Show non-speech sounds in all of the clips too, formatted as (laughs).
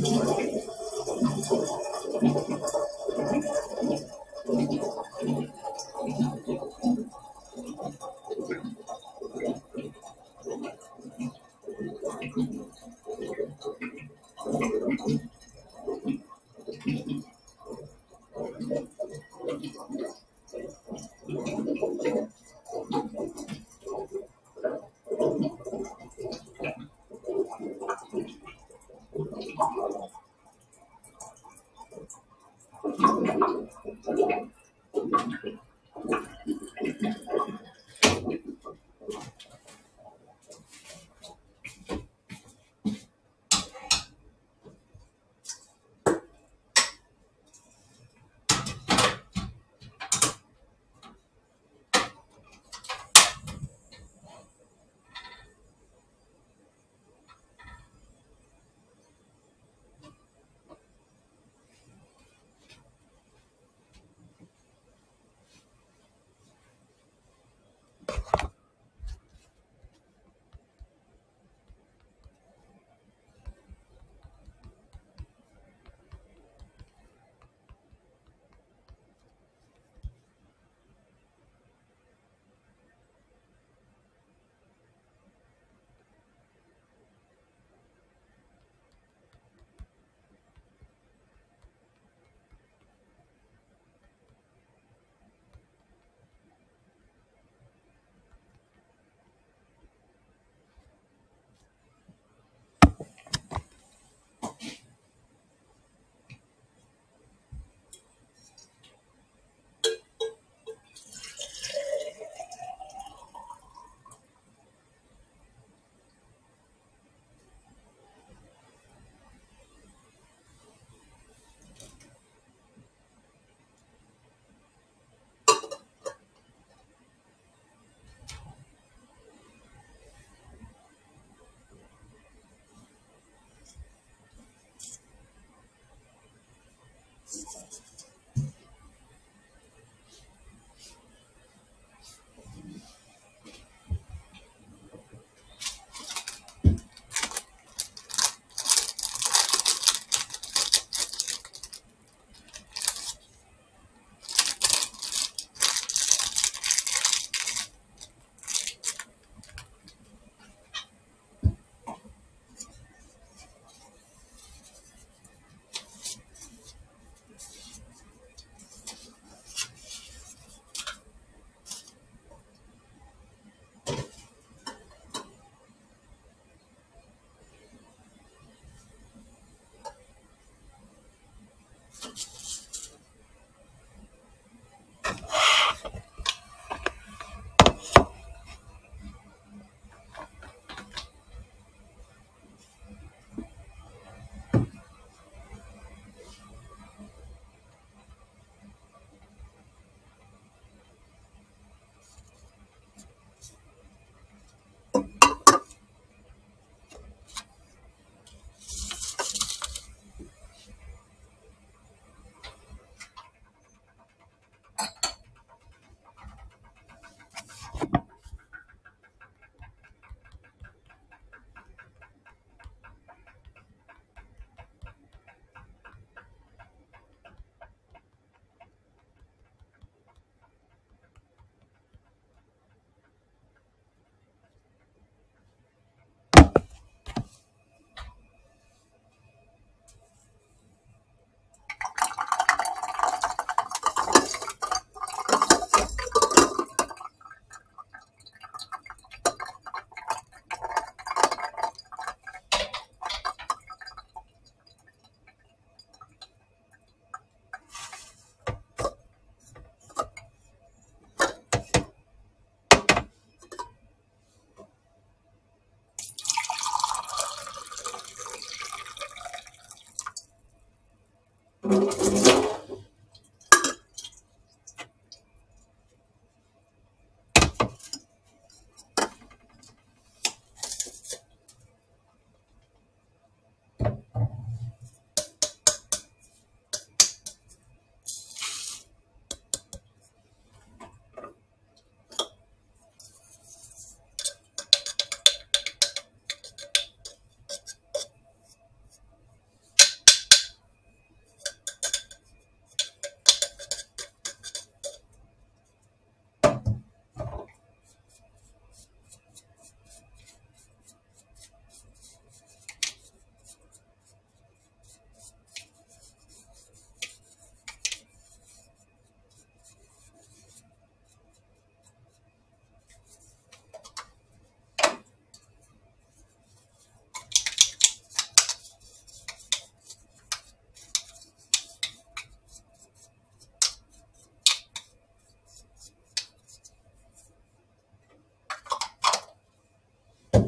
何つうの?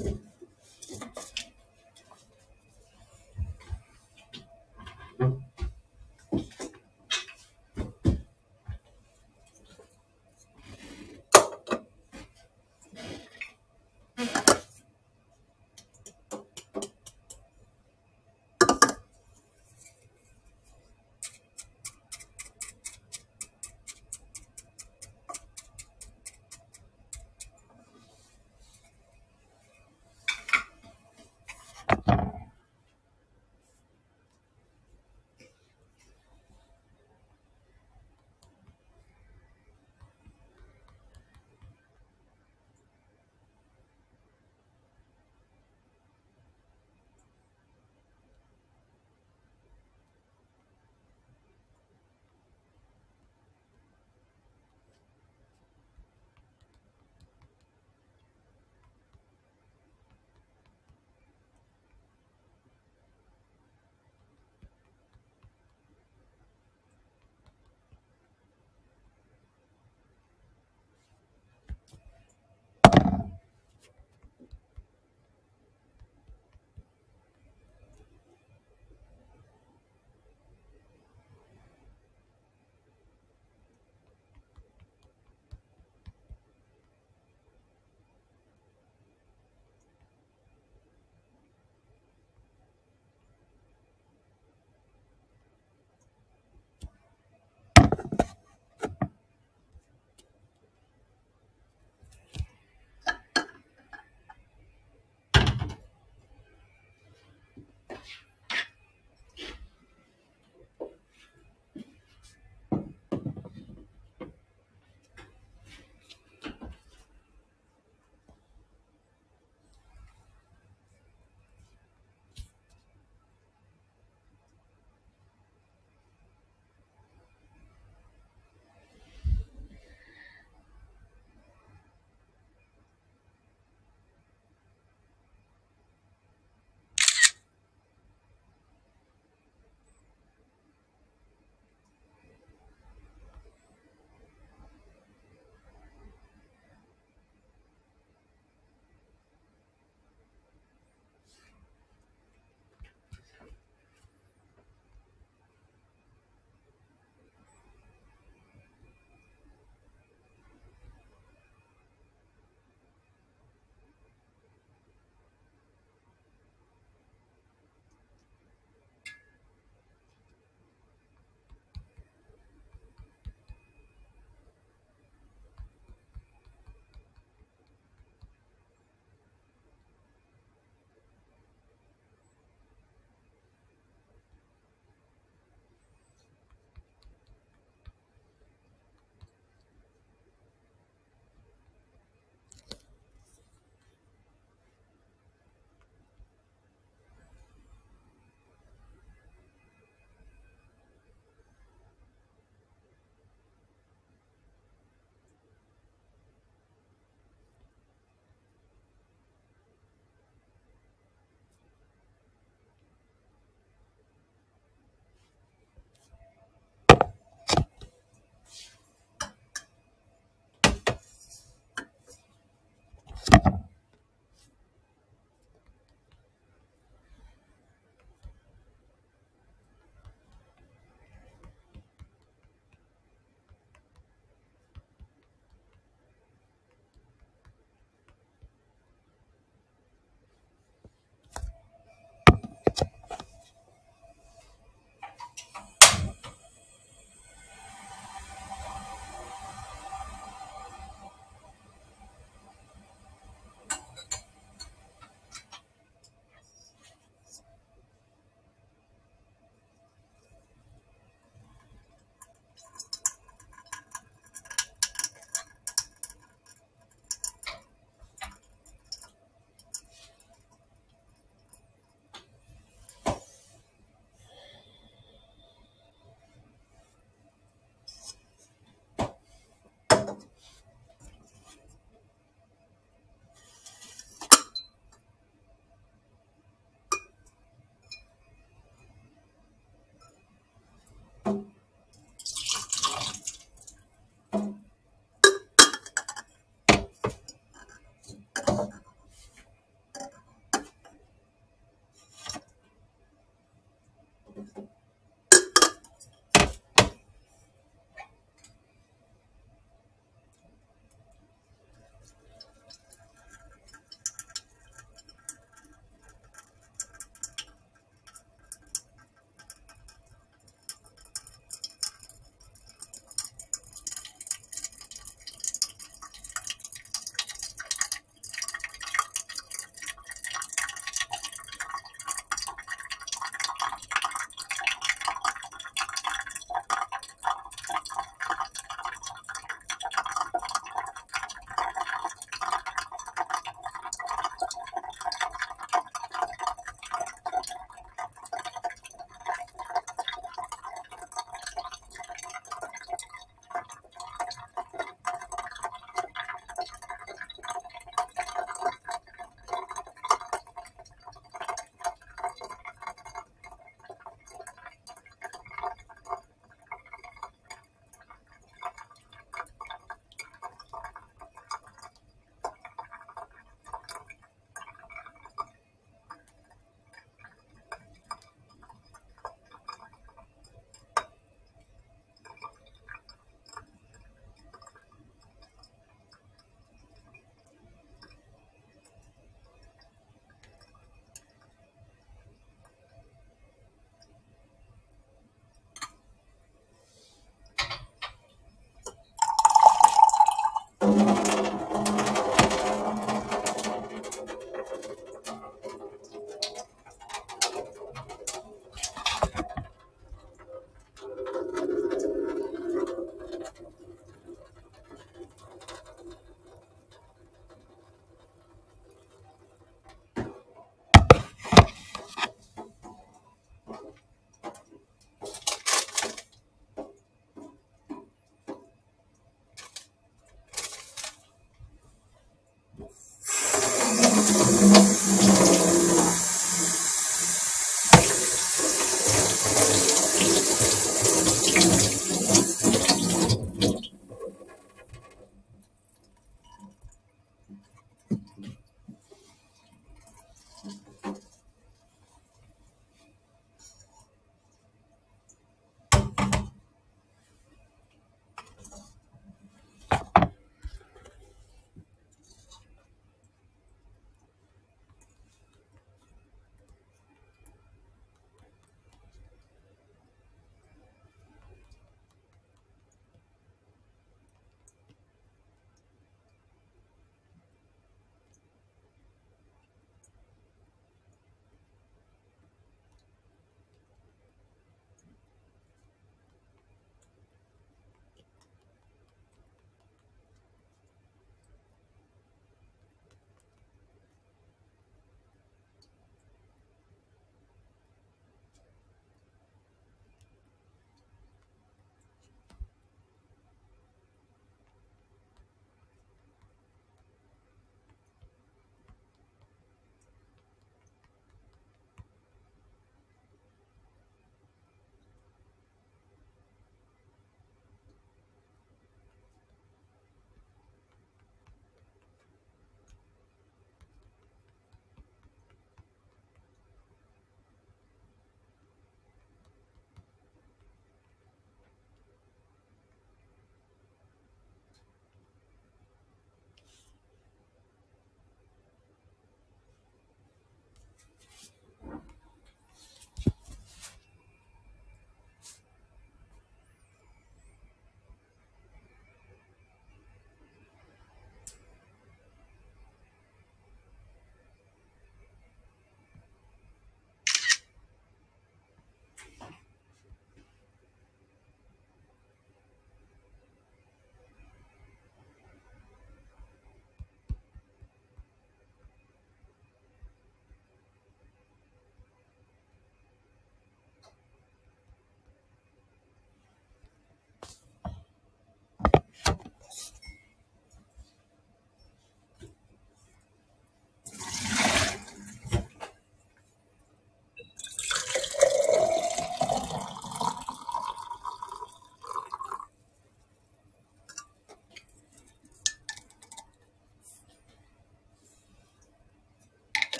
Amém.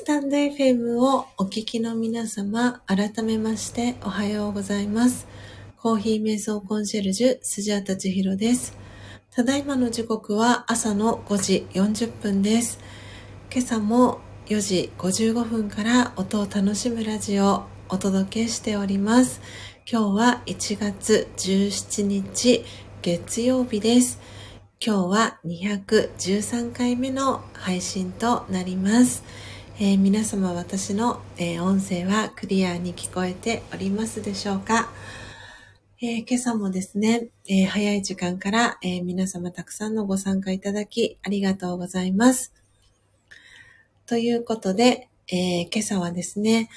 スタンド FM をお聞きの皆様、改めましておはようございます。コーヒー瞑想コンシェルジュ、スジャータチヒロです。ただいまの時刻は朝の5時40分です。今朝も4時55分から音を楽しむラジオをお届けしております。今日は1月17日月曜日です。今日は213回目の配信となります。えー、皆様私の、えー、音声はクリアに聞こえておりますでしょうか、えー、今朝もですね、え早い時間から、え皆様たくさんのご参加いただきありがとうございます。ということで、え今朝はですね、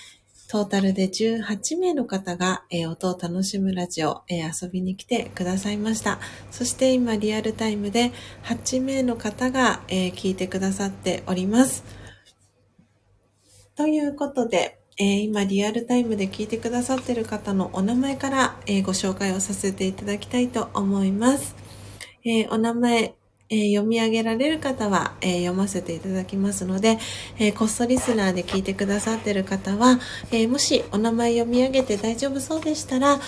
トータルで18名の方が、えー、音を楽しむラジオ、えー、遊びに来てくださいました。そして今リアルタイムで8名の方が、えー、聞いてくださっております。ということで、え今リアルタイムで聞いてくださってる方のお名前から、えご紹介をさせていただきたいと思います。えお名前、え、読み上げられる方は、え、読ませていただきますので、えー、こっそリスナーで聞いてくださってる方は、えもしお名前読み上げて大丈夫そうでしたら、え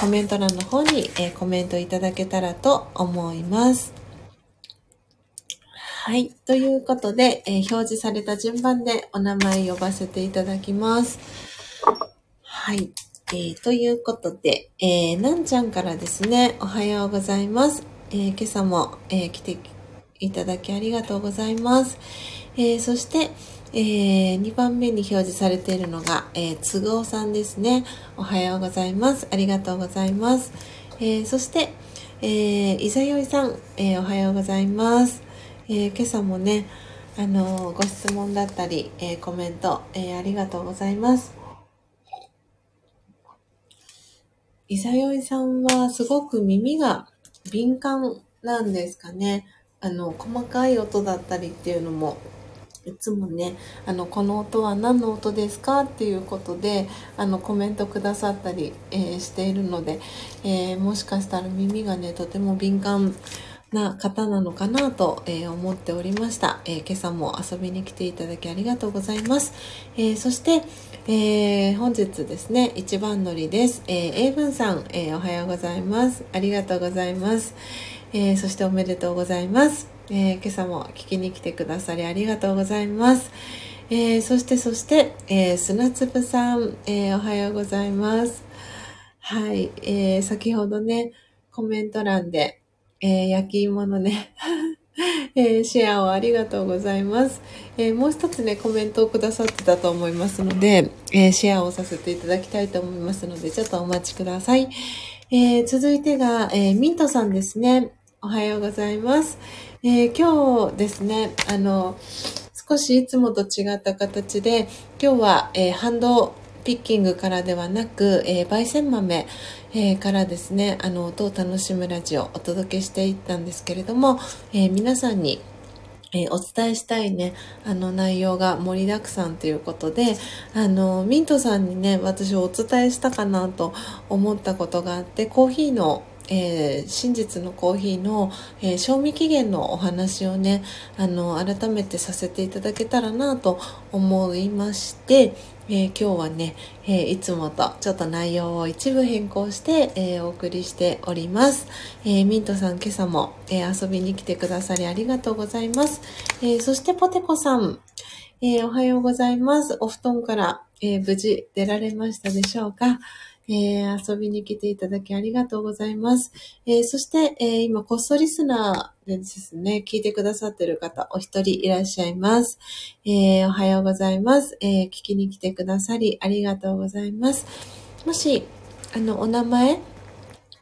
コメント欄の方に、えコメントいただけたらと思います。はい。ということで、え表示された順番でお名前呼ばせていただきます。はい。えー、ということで、えー、なんちゃんからですね、おはようございます。えー、今朝も、え、来ていただきありがとうございます。え、そして、え2番目に表示されているのが、えー、つぐおさんですね。おはようございます。ありがとうございます。えそして、えいざよいさん、えおはようございます。え今朝もね、あのご質問だったり、えコメント、えありがとうございます。いざよいさんはすごく耳が敏感なんですかね。あの、細かい音だったりっていうのも、いつもね、あの、この音は何の音ですかっていうことで、あの、コメントくださったり、え、しているので、え、もしかしたら耳がね、とても敏感な方なのかなと、え、思っておりました、え、今朝も遊びに来ていただきありがとうございます。え、そして、え本日ですね、一番乗りです。え英文さん、えおはようございます。ありがとうございます。えそしておめでとうございます。え今朝も聞きに来てくださりありがとうございます。えそして、そして、え砂粒さん、えおはようございます。はい、え先ほどね、コメント欄で、えー、焼き芋のね (laughs) えー、シェアをありがとうございます、えー、もう一つね、コメントをくださってたと思いますので、えシェアをさせていただきたいと思いますので、ちょっとお待ちください。え続いてが、えミントさんですね。おはようございます。え今日ですね、あの、少しいつもと違った形で、今日は、えハンドピッキングからではなく、えー、焙煎豆、えー、からですね、あの、音を楽しむラジオをお届けしていったんですけれども、えー、皆さんにえー、お伝えしたいね、あの内容が盛りだくさんということで、あの、ミントさんにね、私お伝えしたかなと思ったことがあって、コーヒーのえー、真実のコーヒーの、えー、賞味期限のお話をねあの改めてさせていただけたらなと思いまして、えー、今日はね、えいつもとちょっと内容を一部変更して、えお送りしております、えミントさん今朝も、え遊びに来てくださりありがとうございます、えそしてポテコさん、えおはようございます。お布団から、え無事出られましたでしょうか？えー、遊びに来ていただきありがとうございます。えー、そして、えー、今、こっそリスナーでですね、聞いてくださってる方、お一人いらっしゃいます。えおはようございます。え聞きに来てくださり、ありがとうございます。もし、あの、お名前、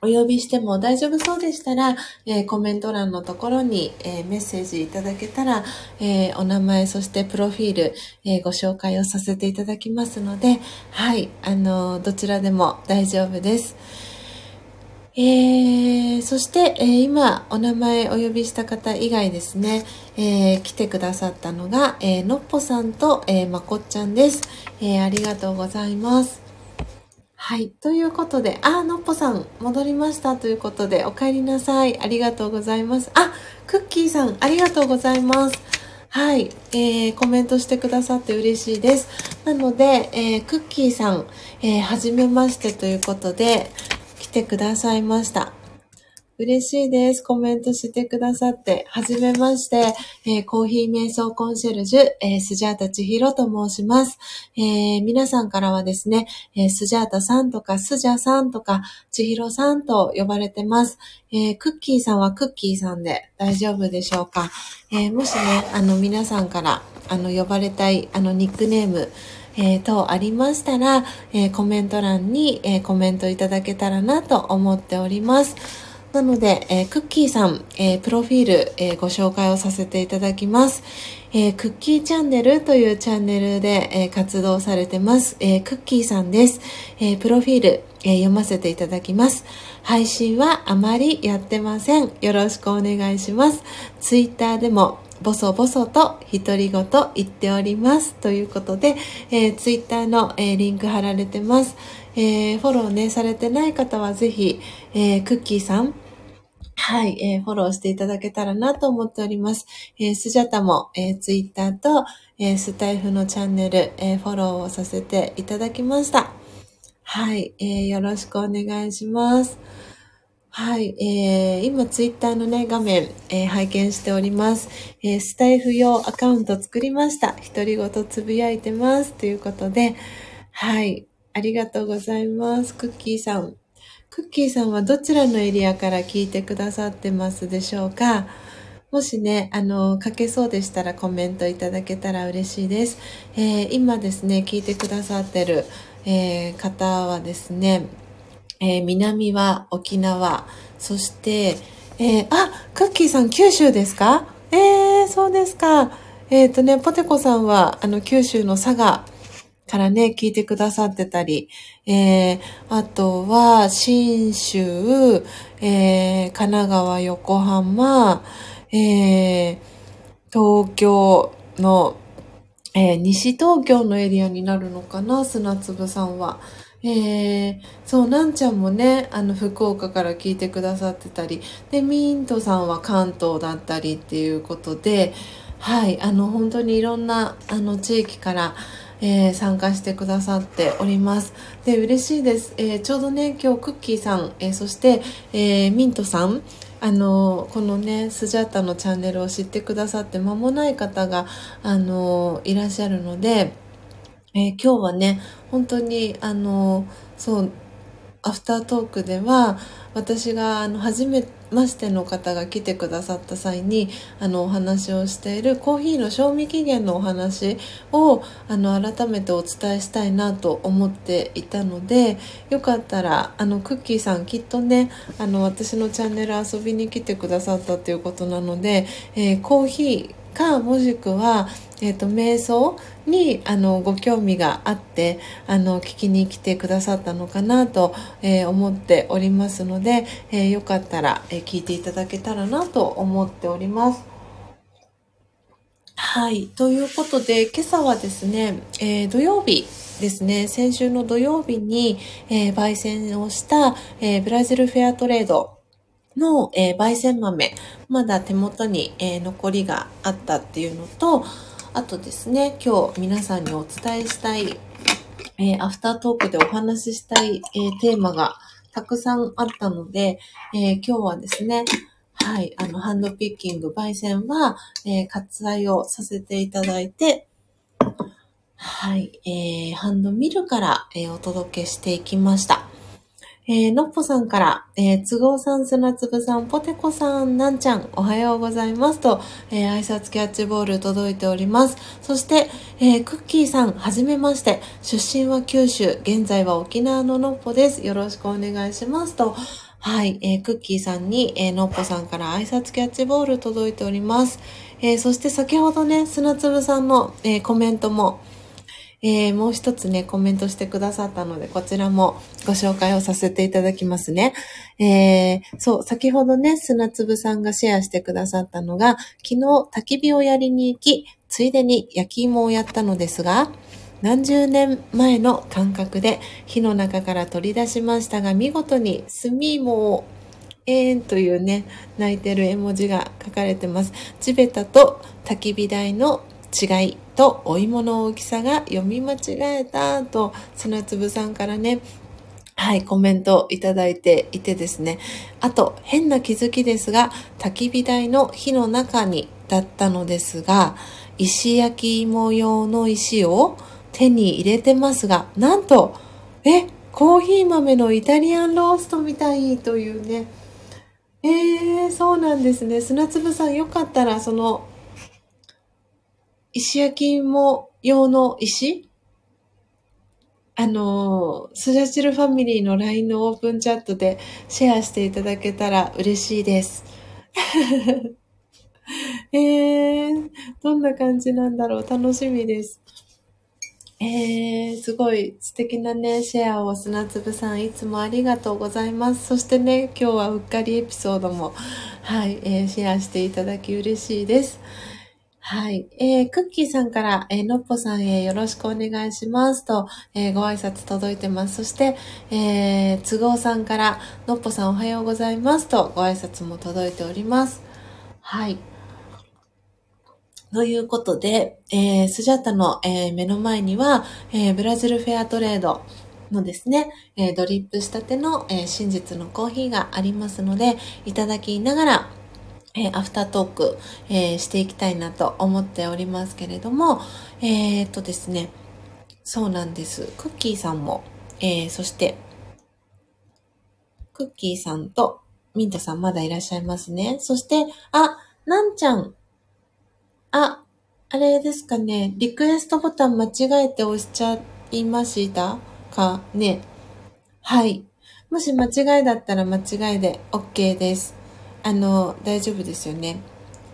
お呼びしても大丈夫そうでしたら、えー、コメント欄のところに、えー、メッセージいただけたら、えー、お名前、そしてプロフィール、えご紹介をさせていただきますので、はい、あのどちらでも大丈夫です。えー、そして、えー、今お名前お呼びした方以外ですね、えー、来てくださったのが、えのっぽさんと、えまこっちゃんです、えありがとうございます。はい。ということで、あ、のっぽさん、戻りましたということで、お帰りなさい。ありがとうございます。あ、クッキーさん、ありがとうございます。はい、えー、コメントしてくださって嬉しいです。なので、えー、クッキーさん、えー、はじめましてということで、来てくださいました。嬉しいです。コメントしてくださって。はじめまして、えー、コーヒー瞑想コンシェルジュ、えー、スジャータ千尋と申します。えー、皆さんからはですね、え、スジャータさんとか、スジャさんとか、千尋さんと呼ばれてます。え、クッキーさんはクッキーさんで大丈夫でしょうか？え、もしね、あの、皆さんから、あの、呼ばれたい、あの、ニックネーム、えー、等ありましたら、えー、コメント欄に、えー、コメントいただけたらなと思っております。なので、えー、クッキーさん、えー、プロフィール、えー、ご紹介をさせていただきます。えクッキーチャンネルというチャンネルで、え活動されてます、えクッキーさんです。えプロフィール、え読ませていただきます。配信はあまりやってません。よろしくお願いします。ツイッターでもボソボソと独り言言っております。ということで、えー、ツイッターの、えー、リンク貼られてます。えー、フォローね、されてない方はぜひ、えー、クッキーさん、はい、えー、フォローしていただけたらなと思っております。えー、スジャタも、えー、ツイッターと、えー、スタイフのチャンネル、えー、フォローをさせていただきました。はい、えー、よろしくお願いします。はい、えー、今ツイッターのね、画面、えー、拝見しております。えー、スタイフ用アカウント作りました。独り言つぶやいてます。ということで、はい、ありがとうございます。クッキーさん。クッキーさんはどちらのエリアから聞いてくださってますでしょうか？もしね、あの、書けそうでしたらコメントいただけたら嬉しいです。えー、今ですね、聞いてくださってる、えー、方はですね、えー、南は沖縄、そして、えあ、クッキーさん九州ですか？えー、そうですか。えっ、とね、ポテコさんは、あの、九州の佐賀、からね、聞いてくださってたり、えー、あとは、新州、えー、神奈川、横浜、えー、東京の、えー、西東京のエリアになるのかな、砂粒さんは。えー、そう、なんちゃんもね、あの、福岡から聞いてくださってたり、で、ミントさんは関東だったりっていうことで、はい、あの、本当にいろんな、あの、地域から、えー、参加してくださっております。で、嬉しいです。えー、ちょうどね、今日クッキーさん、えー、そして、えミントさん、あの、このね、スジャータのチャンネルを知ってくださって間もない方が、あの、いらっしゃるので、え今日はね、本当に、あの、そう、アフタートークでは、私が、あの、初めましての方が来てくださった際にあのお話をしているコーヒーの賞味期限のお話をあの改めてお伝えしたいなと思っていたのでよかったらあのクッキーさんきっとねあの私のチャンネル遊びに来てくださったということなので、えー、コーヒーかもしくは、えーと、瞑想にあのご興味があってあの聞きに来てくださったのかなと、えー、思っておりますので、えー、よかったら、えー、聞いていただけたらなと思っております。はい。ということで、今朝はですね、え土曜日ですね、先週の土曜日に、え焙煎をした、えブラジルフェアトレードの、えー、焙煎豆、まだ手元に、えー、残りがあったっていうのと、あとですね、今日皆さんにお伝えしたい、えー、アフタートークでお話ししたい、えー、テーマがたくさんあったので、えー、今日はですね、はい、あの、ハンドピッキング、焙煎は、えー、割愛をさせていただいて、はい、えー、ハンドミルから、えー、お届けしていきました。えー、のっぽさんから、えー、都合さん、砂粒さん、ポテコさん、なんちゃん、おはようございますと、えー、挨拶キャッチボール届いております。そして、えー、クッキーさん、はじめまして。出身は九州、現在は沖縄ののっぽです。よろしくお願いしますと、はい、えー、クッキーさんに、えー、のっぽさんから挨拶キャッチボール届いております。えー、そして先ほどね、砂粒さんの、えー、コメントも、えー、もう一つね、コメントしてくださったので、こちらもご紹介をさせていただきますね。えー、そう、先ほどね、砂粒さんがシェアしてくださったのが、昨日焚き火をやりに行き、ついでに焼き芋をやったのですが、何十年前の感覚で火の中から取り出しましたが、見事に炭芋を、えーんというね、泣いてる絵文字が書かれてます。地べたと焚き火台の違いとお芋の大きさが読み間違えたと、砂粒さんからね、はい、コメントいただいていてですね。あと、変な気づきですが、焚き火台の火の中にだったのですが、石焼き芋用の石を手に入れてますが、なんと、え、コーヒー豆のイタリアンローストみたいというね。えー、そうなんですね。砂粒さんよかったら、その、石焼き芋用の石？あの、スジャチルファミリーの LINE のオープンチャットでシェアしていただけたら嬉しいです。(laughs) えー、どんな感じなんだろう？楽しみです。えー、すごい素敵なね、シェアを砂粒さんいつもありがとうございます。そしてね、今日はうっかりエピソードも、はい、えー、シェアしていただき嬉しいです。はい。えー、クッキーさんから、えー、のっぽさんへよろしくお願いしますと、えー、ご挨拶届いてます。そして、えー、都合さんから、のっぽさんおはようございますと、ご挨拶も届いております。はい。ということで、えー、スジャタの、えー、目の前には、えー、ブラジルフェアトレードのですね、えー、ドリップしたての、えー、真実のコーヒーがありますので、いただきながら、えー、アフタートーク、えー、していきたいなと思っておりますけれども、えー、っとですね、そうなんです。クッキーさんも、え、そして、クッキーさんとミントさんまだいらっしゃいますね。そして、あ、なんちゃん、あ、あれですかね。リクエストボタン間違えて押しちゃいましたかね。はい。もし間違いだったら間違いで OK です。あの、大丈夫ですよね。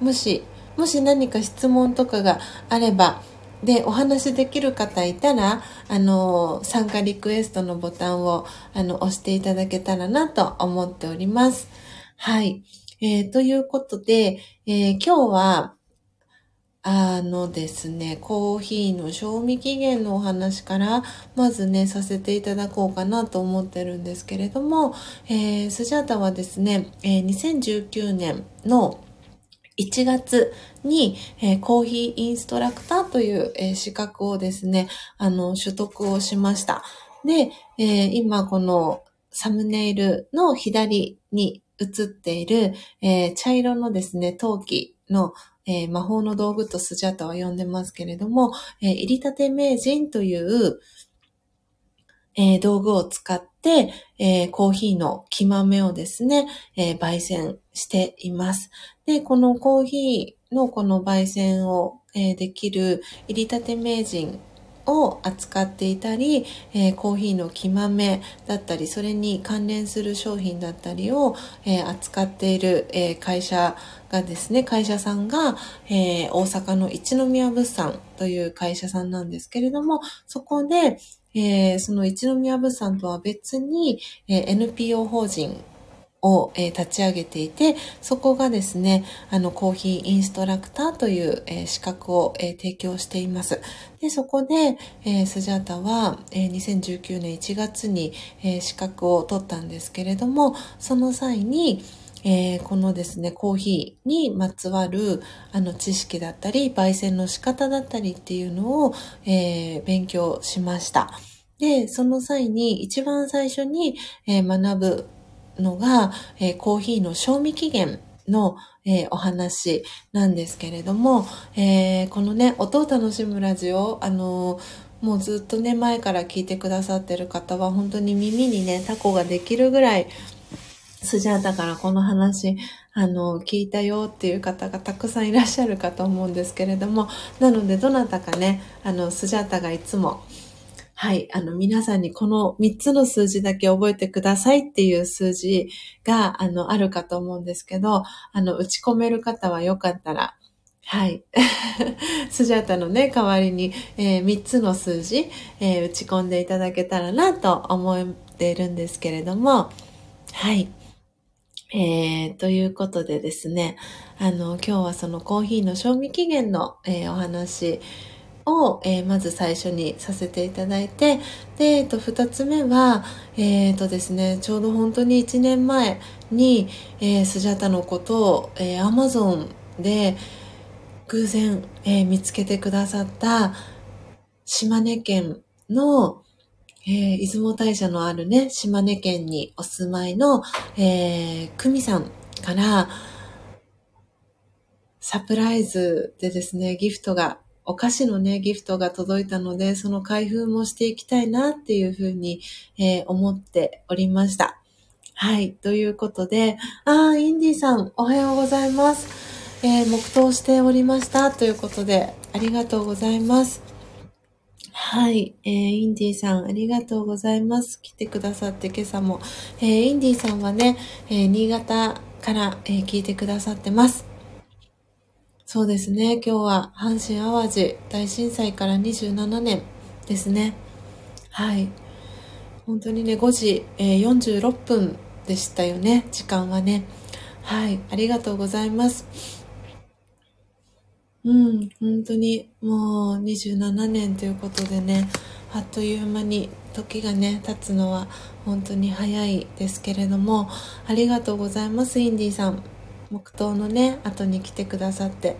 もし、もし何か質問とかがあれば、で、お話しできる方いたら、あの、参加リクエストのボタンを、あの、押していただけたらなと思っております。はい。えー、ということで、えー、今日は、あのですね、コーヒーの賞味期限のお話から、まずね、させていただこうかなと思ってるんですけれども、えー、スジャータはですね、えー、2019年の1月に、えー、コーヒーインストラクターという、えー、資格をですね、あの、取得をしました。で、えー、今このサムネイルの左に映っている、え茶色のですね、陶器のえー、魔法の道具とスジャタは呼んでますけれども、えー、入りたて名人という、えー、道具を使って、え、コーヒーの木豆をですね、え、焙煎しています。で、このコーヒーのこの焙煎を、えできる入りたて名人を扱っていたり、えー、コーヒーの木豆だったり、それに関連する商品だったりを、えー、扱っている、えー、会社がですね、会社さんが、え大阪の一宮物産という会社さんなんですけれども、そこで、えその一宮物産とは別に、え NPO 法人を、え、立ち上げていて、そこがですね、あの、コーヒーインストラクターという、え、資格を、え、提供しています。で、そこで、えスジャータは、え2019年1月に、え資格を取ったんですけれども、その際に、えー、このですね、コーヒーにまつわるあの知識だったり、焙煎の仕方だったりっていうのを、えー、勉強しました。で、その際に一番最初に、えー、学ぶのが、え、コーヒーの賞味期限の、えー、お話なんですけれども、えー、このね、音を楽しむラジオ、あのもうずっとね、前から聞いてくださってる方は、本当に耳にね、タコができるぐらい、スジャータからこの話、あの、聞いたよっていう方がたくさんいらっしゃるかと思うんですけれども、なので、どなたかね、あの、スジャータがいつも、はい。あの、皆さんにこの3つの数字だけ覚えてくださいっていう数字が、あの、あるかと思うんですけど、あの、打ち込める方はよかったら、はい。スジャータのね、代わりに、えー、3つの数字、えー、打ち込んでいただけたらなと思っているんですけれども、はい。えー、ということでですね、あの、今日はそのコーヒーの賞味期限の、えー、お話を、えー、まず最初にさせていただいて、で、えっと、二つ目は、えっ、ー、とですね、ちょうど本当に1年前に、えー、スジャタのことを、えー、アマゾンで偶然、えー、見つけてくださった島根県の、えー、出雲大社のあるね、島根県にお住まいの、えー、久美さんから、サプライズでですね、ギフトがお菓子のね、ギフトが届いたので、その開封もしていきたいなっていうふうに、えー、思っておりました。はい。ということで、あー、インディさん、おはようございます。えー、黙祷しておりました。ということで、ありがとうございます。はい。えー、インディさん、ありがとうございます。来てくださって今朝も。えー、インディさんはね、えー、新潟から、えー、聞いてくださってます。そうですね。今日は阪神淡路大震災から27年ですね。はい。本当にね、5時、えー、46分でしたよね。時間はね。はい。ありがとうございます。うん、本当にもう27年ということでね、あっという間に時がね、経つのは本当に早いですけれども、ありがとうございます、インディさん。黙祷のね後に来てくださって。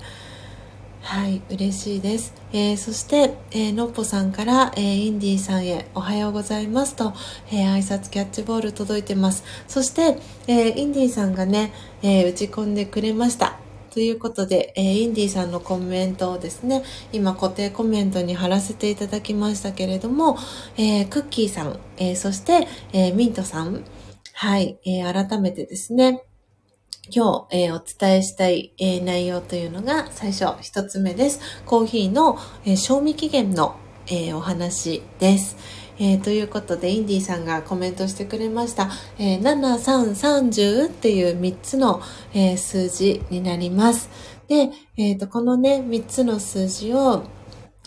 はい嬉しいです、えー、そして、えー、のっぽさんから、えー、インディさんへおはようございますと、えー、挨拶キャッチボール届いてます。そして、えインディさんがね、え打ち込んでくれました。ということで、えー、インディさんのコメントをですね、今固定コメントに貼らせていただきましたけれども、えー、クッキーさん、えー、そして、えミントさん、はい、え改めてですね、今日、えー、お伝えしたい、えー、内容というのが最初一つ目です。コーヒーの、えー、賞味期限の、えお話です。えということで、インディさんがコメントしてくれました。え7330っていう3つの、え数字になります。で、えっ、と、このね、3つの数字を、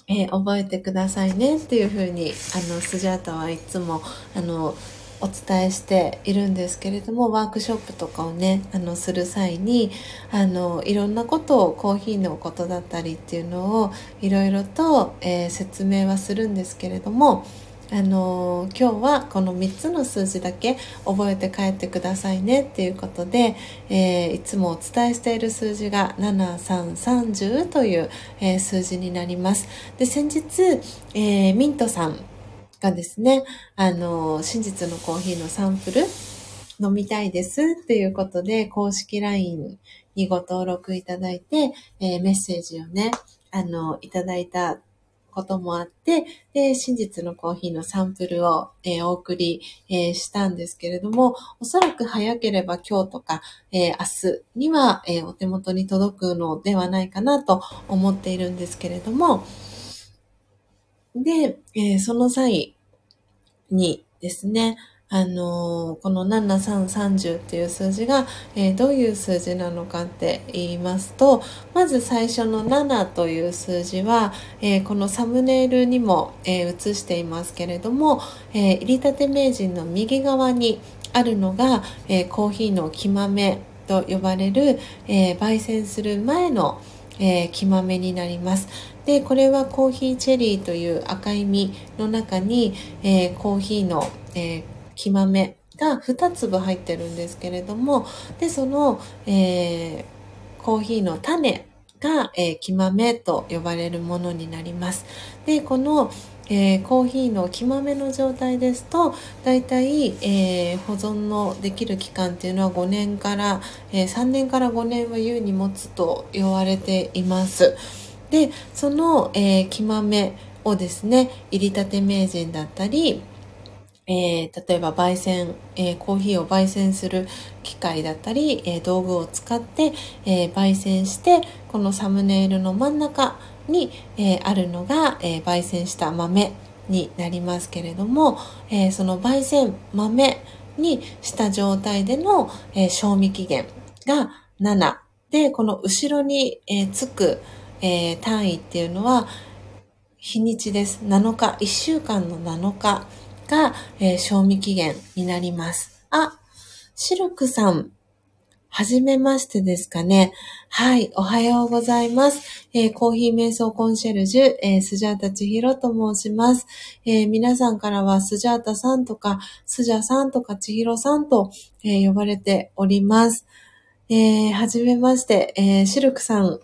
え覚えてくださいねっていうふうに、あの、スジャータはいつも、あの、お伝えしているんですけれどもワークショップとかをねあのする際にあのいろんなことをコーヒーのことだったりっていうのをいろいろと、えー、説明はするんですけれどもあの今日はこの3つの数字だけ覚えて帰ってくださいねっていうことで、えー、いつもお伝えしている数字が7330という、えー、数字になります。で先日、えー、ミントさんがですね、あの、真実のコーヒーのサンプル飲みたいですっていうことで、公式 LINE にご登録いただいて、え、メッセージをね、あの、いただいたこともあって、で、真実のコーヒーのサンプルを、えー、お送り、えー、したんですけれども、おそらく早ければ今日とか、えー、明日には、えお手元に届くのではないかなと思っているんですけれども、で、え、その際にですね、あの、この7330っていう数字が、えー、どういう数字なのかって言いますと、まず最初の7という数字は、えー、このサムネイルにも、え映していますけれども、え入りたて名人の右側にあるのが、えコーヒーの木豆と呼ばれる、え焙煎する前の、えー、木豆になります。でこれはコーヒーチェリーという赤い実の中に、え、コーヒーの、えー、木豆が2粒入ってるんですけれどもでその、えー、コーヒーの種が、えー、木豆と呼ばれるものになります。でこの、えー、コーヒーの木豆の状態ですとだいたい、えー、保存のできる期間っていうのは5年から、えー、3年から5年は優に持つと言われています。でその、えー、木豆をですね入りたて名人だったり、えー、例えば焙煎、えー、コーヒーを焙煎する機械だったり、えー、道具を使って、え焙煎してこのサムネイルの真ん中に、えあるのが、え焙煎した豆になりますけれども、えその焙煎豆にした状態での、え賞味期限が7でこの後ろに、えつく、え、単位っていうのは日にちです。7日、1週間の7日。が、えー、賞味期限になります。あ、シルクさん、はじめましてですかね。はい、おはようございます。えー、コーヒー瞑想コンシェルジュ、えー、スジャータチヒロと申します。えー、皆さんからはスジャータさんとか、スジャさんとかチヒロさんと、え呼ばれております。えはじめまして、えシルクさん、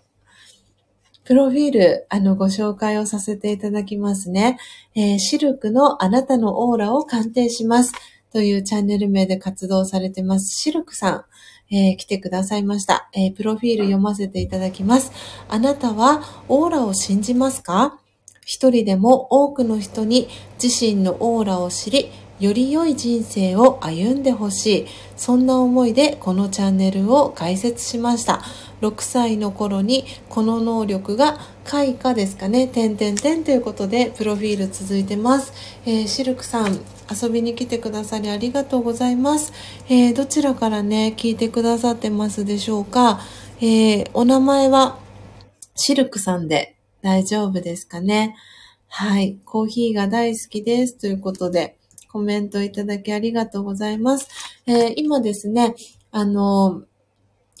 プロフィール、あの、ご紹介をさせていただきますね。えシルクのあなたのオーラを鑑定します。というチャンネル名で活動されてます、シルクさん。えー、来てくださいました、えー、プロフィール読ませていただきます。あなたはオーラを信じますか？一人でも多くの人に自身のオーラを知り、より良い人生を歩んでほしい。そんな思いでこのチャンネルを開設しました。6歳の頃にこの能力が開花ですかね、点々点ということでプロフィール続いてます。えー、シルクさん、遊びに来てくださりありがとうございます。えー、どちらからね、聞いてくださってますでしょうか。えー、お名前はシルクさんで大丈夫ですかね。はい。コーヒーが大好きです。ということで、コメントいただきありがとうございます。えー、今ですね、あの、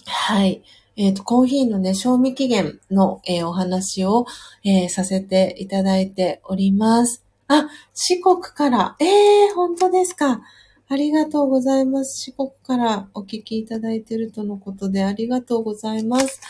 はい。えっ、ー、と、コーヒーのね、賞味期限の、えー、お話を、えー、させていただいております。あ、四国から。ええー、本当ですか。ありがとうございます。四国からお聞きいただいているとのことでありがとうございます。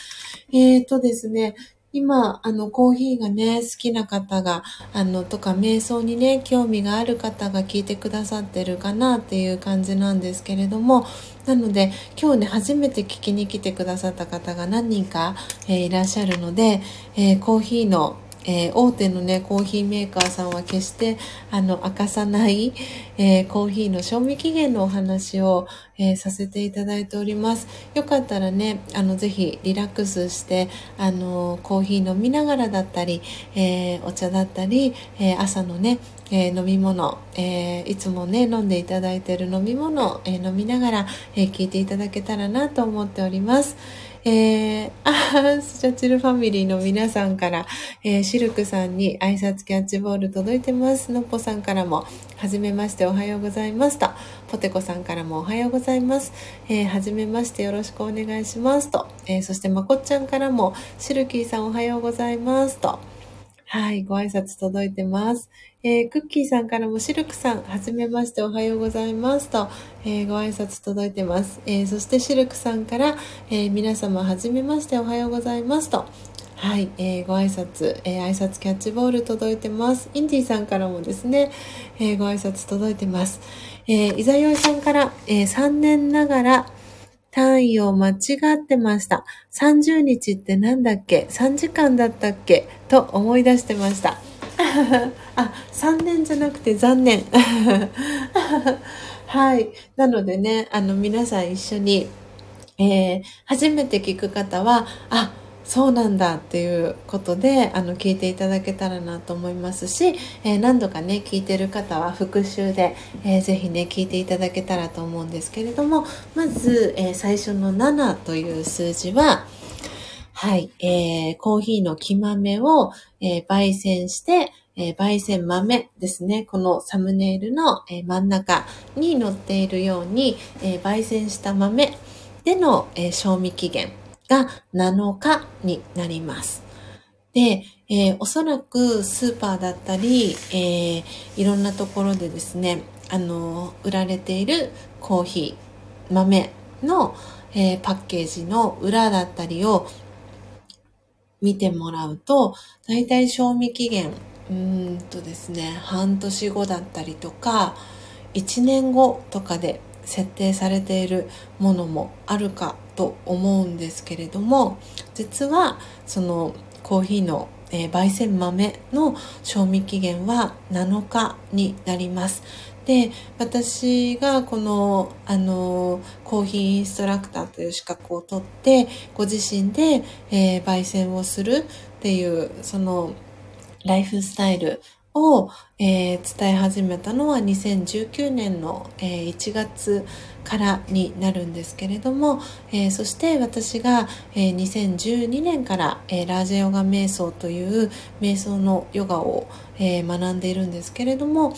えっ、ー、とですね、今、あの、コーヒーがね、好きな方が、あの、とか、瞑想にね、興味がある方が聞いてくださってるかなっていう感じなんですけれども、なので、今日ね、初めて聞きに来てくださった方が何人か、えー、いらっしゃるので、えー、コーヒーのえー、大手のねコーヒーメーカーさんは決してあの明かさない、えー、コーヒーの賞味期限のお話を、えー、させていただいておりますよかったらねあのぜひリラックスしてあのコーヒー飲みながらだったり、えお茶だったり、え朝のねえ、飲み物、え、いつもね飲んでいただいている飲み物、え、飲みながら、え聞いていただけたらなと思っております。えー、あ、スチャチルファミリーの皆さんから、えー、シルクさんに挨拶キャッチボール届いてます。のっぽさんからも、はじめましておはようございますと、ポテコさんからもおはようございます。えー、はじめましてよろしくお願いしますと、えー、そしてまこっちゃんからも、シルキーさんおはようございますと、はい、ご挨拶届いてます。えー、クッキーさんからもシルクさん、はじめましておはようございますと、えー、ご挨拶届いてます。えー、そしてシルクさんから、え皆様はじめましておはようございますと、はい、えー、ご挨拶、えー、挨拶キャッチボール届いてます。インディさんからもですね、えー、ご挨拶届いてます。えー、イザヨイさんから、えー、3年ながら単位を間違ってました。30日ってなんだっけ ?3 時間だったっけ？と思い出してました。(laughs) あ、3年じゃなくて残念。(laughs) はい。なのでね、あの、皆さん一緒に、えー、初めて聞く方は、あ、そうなんだっていうことであの聞いていただけたらなと思いますし、えー、何度かね聞いてる方は復習で、えー、ぜひね聞いていただけたらと思うんですけれどもまず、えー、最初の7という数字ははい、えー、コーヒーの木豆を、えー、焙煎して、えー、焙煎豆ですね。このサムネイルの、えー、真ん中に載っているように、えー、焙煎した豆での、え賞味期限が7日になります。で、えー、おそらくスーパーだったり、えー、いろんなところでですね、あの、売られているコーヒー、豆の、えー、パッケージの裏だったりを見てもらうと、だいたい賞味期限、うんとですね、半年後だったりとか、1年後とかで設定されているものもあるかと思うんですけれども、実はそのコーヒーのえー、焙煎豆の賞味期限は7日になります。で私がこのあのコーヒーインストラクターという資格を取ってご自身で、えー、焙煎をするっていうそのライフスタイルを、えー、伝え始めたのは2019年の、えー、1月からになるんですけれども、えー、そして私が、えー、2012年から、えー、ラージェヨガ瞑想という瞑想のヨガを、えー、学んでいるんですけれども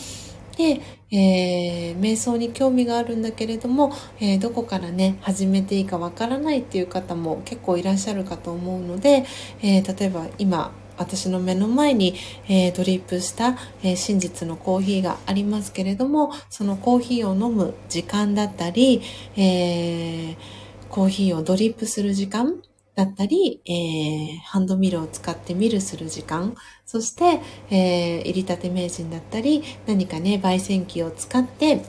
で、えー、瞑想に興味があるんだけれども、えー、どこからね、始めていいかわからないっていう方も結構いらっしゃるかと思うので、えー、例えば今、私の目の前に、えー、ドリップした、えー、真実のコーヒーがありますけれども、そのコーヒーを飲む時間だったり、えー、コーヒーをドリップする時間だったり、えー、ハンドミルを使ってミルする時間、そして、えー、入りたて名人だったり、何かね、焙煎機を使って、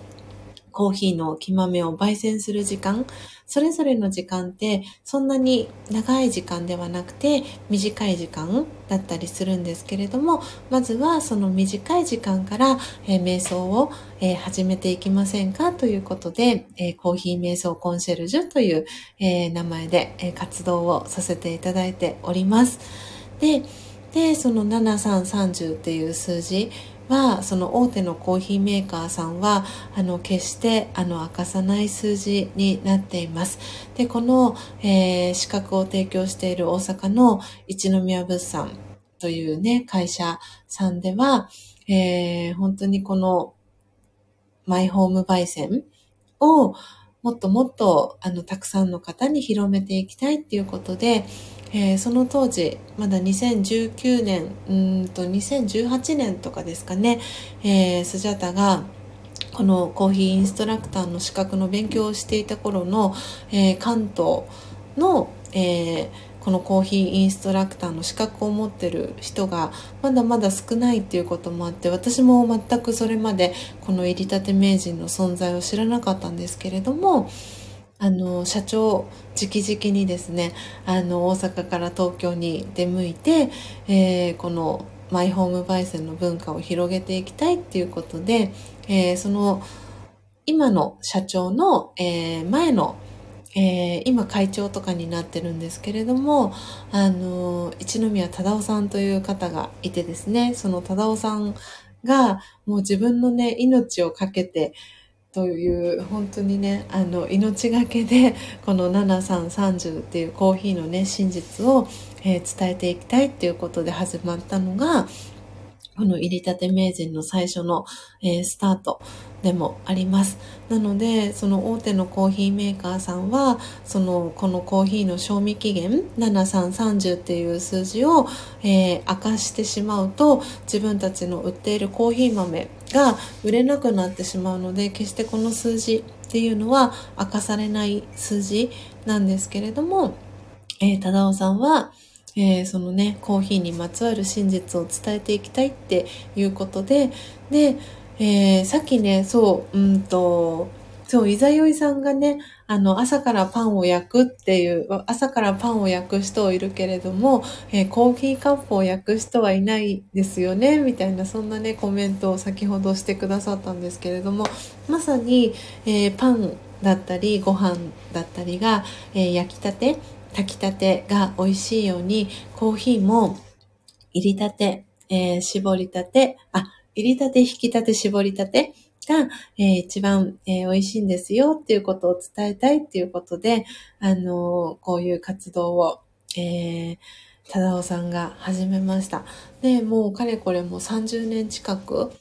コーヒーの木豆を焙煎する時間、それぞれの時間ってそんなに長い時間ではなくて短い時間だったりするんですけれどもまずはその短い時間から、えー、瞑想を、えー、始めていきませんかということで、えー、コーヒー瞑想コンシェルジュという、え名前で、え活動をさせていただいております。ででその7330っていう数字はその大手のコーヒーメーカーさんはあの決してあの明かさない数字になっています。でこの、えー、資格を提供している大阪の一宮物産というね会社さんでは、えー、本当にこのマイホーム焙煎をもっともっとあのたくさんの方に広めていきたいっていうことで、えー、その当時まだ2019年うんと2018年とかですかね、えー、スジャタがこのコーヒーインストラクターの資格の勉強をしていた頃の、えー、関東の、えー、このコーヒーインストラクターの資格を持ってる人がまだまだ少ないっていうこともあって私も全くそれまでこの入りたて名人の存在を知らなかったんですけれどもあの社長直々にですねあの大阪から東京に出向いて、えー、このマイホーム焙煎の文化を広げていきたいっていうことで、えー、その今の社長の、えー、前のえー、今会長とかになってるんですけれどもあの一宮忠夫さんという方がいてですねその忠夫さんがもう自分のね命を懸けてという本当にねあの命がけでこの7330っていうコーヒーのね真実を、えー、伝えていきたいっていうことで始まったのがこの入りたて名人の最初の、えー、スタートでもあります。なので、その大手のコーヒーメーカーさんは、その、このコーヒーの賞味期限、7330っていう数字を、えー、明かしてしまうと、自分たちの売っているコーヒー豆が売れなくなってしまうので、決してこの数字っていうのは明かされない数字なんですけれども、えー、忠夫さんは、えー、そのね、コーヒーにまつわる真実を伝えていきたいっていうことで、で、えー、さっきね、そう、うんと、そう、いざよいさんがね、あの、朝からパンを焼くっていう、朝からパンを焼く人いるけれども、えー、コーヒーカップを焼く人はいないですよね、みたいな、そんなね、コメントを先ほどしてくださったんですけれども、まさに、えー、パンだったり、ご飯だったりが、え焼きたて、炊きたてが美味しいように、コーヒーも入りたて、えー、絞りたて、あ、入りたて、引きたて、絞りたてが、えー、一番、えー、美味しいんですよっていうことを伝えたいっていうことで、あのこういう活動を、えー、忠夫さんが始めました。で、もうかれこれもう30年近く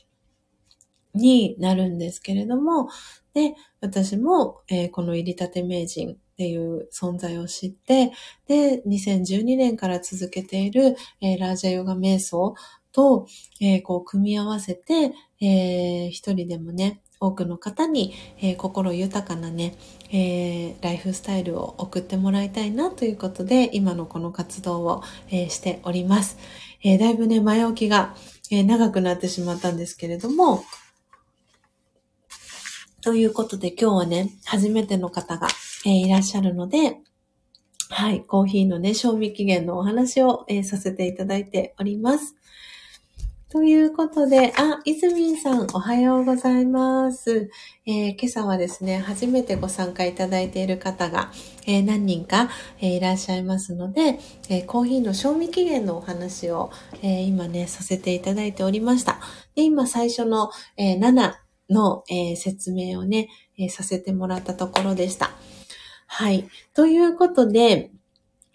になるんですけれども、で、私も、えー、この入りたて名人っていう存在を知って、で、2012年から続けている、えー、ラージャヨガ瞑想と、えー、こう、組み合わせて、えー、一人でもね、多くの方に、えー、心豊かなね、えー、ライフスタイルを送ってもらいたいなということで、今のこの活動を、えー、しております。えだいぶね、前置きが、え長くなってしまったんですけれども、ということで今日はね、初めての方が、え、いらっしゃるので、はい、コーヒーのね、賞味期限のお話を、え、させていただいております。ということで、あ、いずみんさん、おはようございます。えー、今朝はですね、初めてご参加いただいている方が、えー、何人か、えー、いらっしゃいますので、えコーヒーの賞味期限のお話を、え今ね、させていただいておりました。で今最初の、え7の、え説明をね、えさせてもらったところでした。はい。ということで、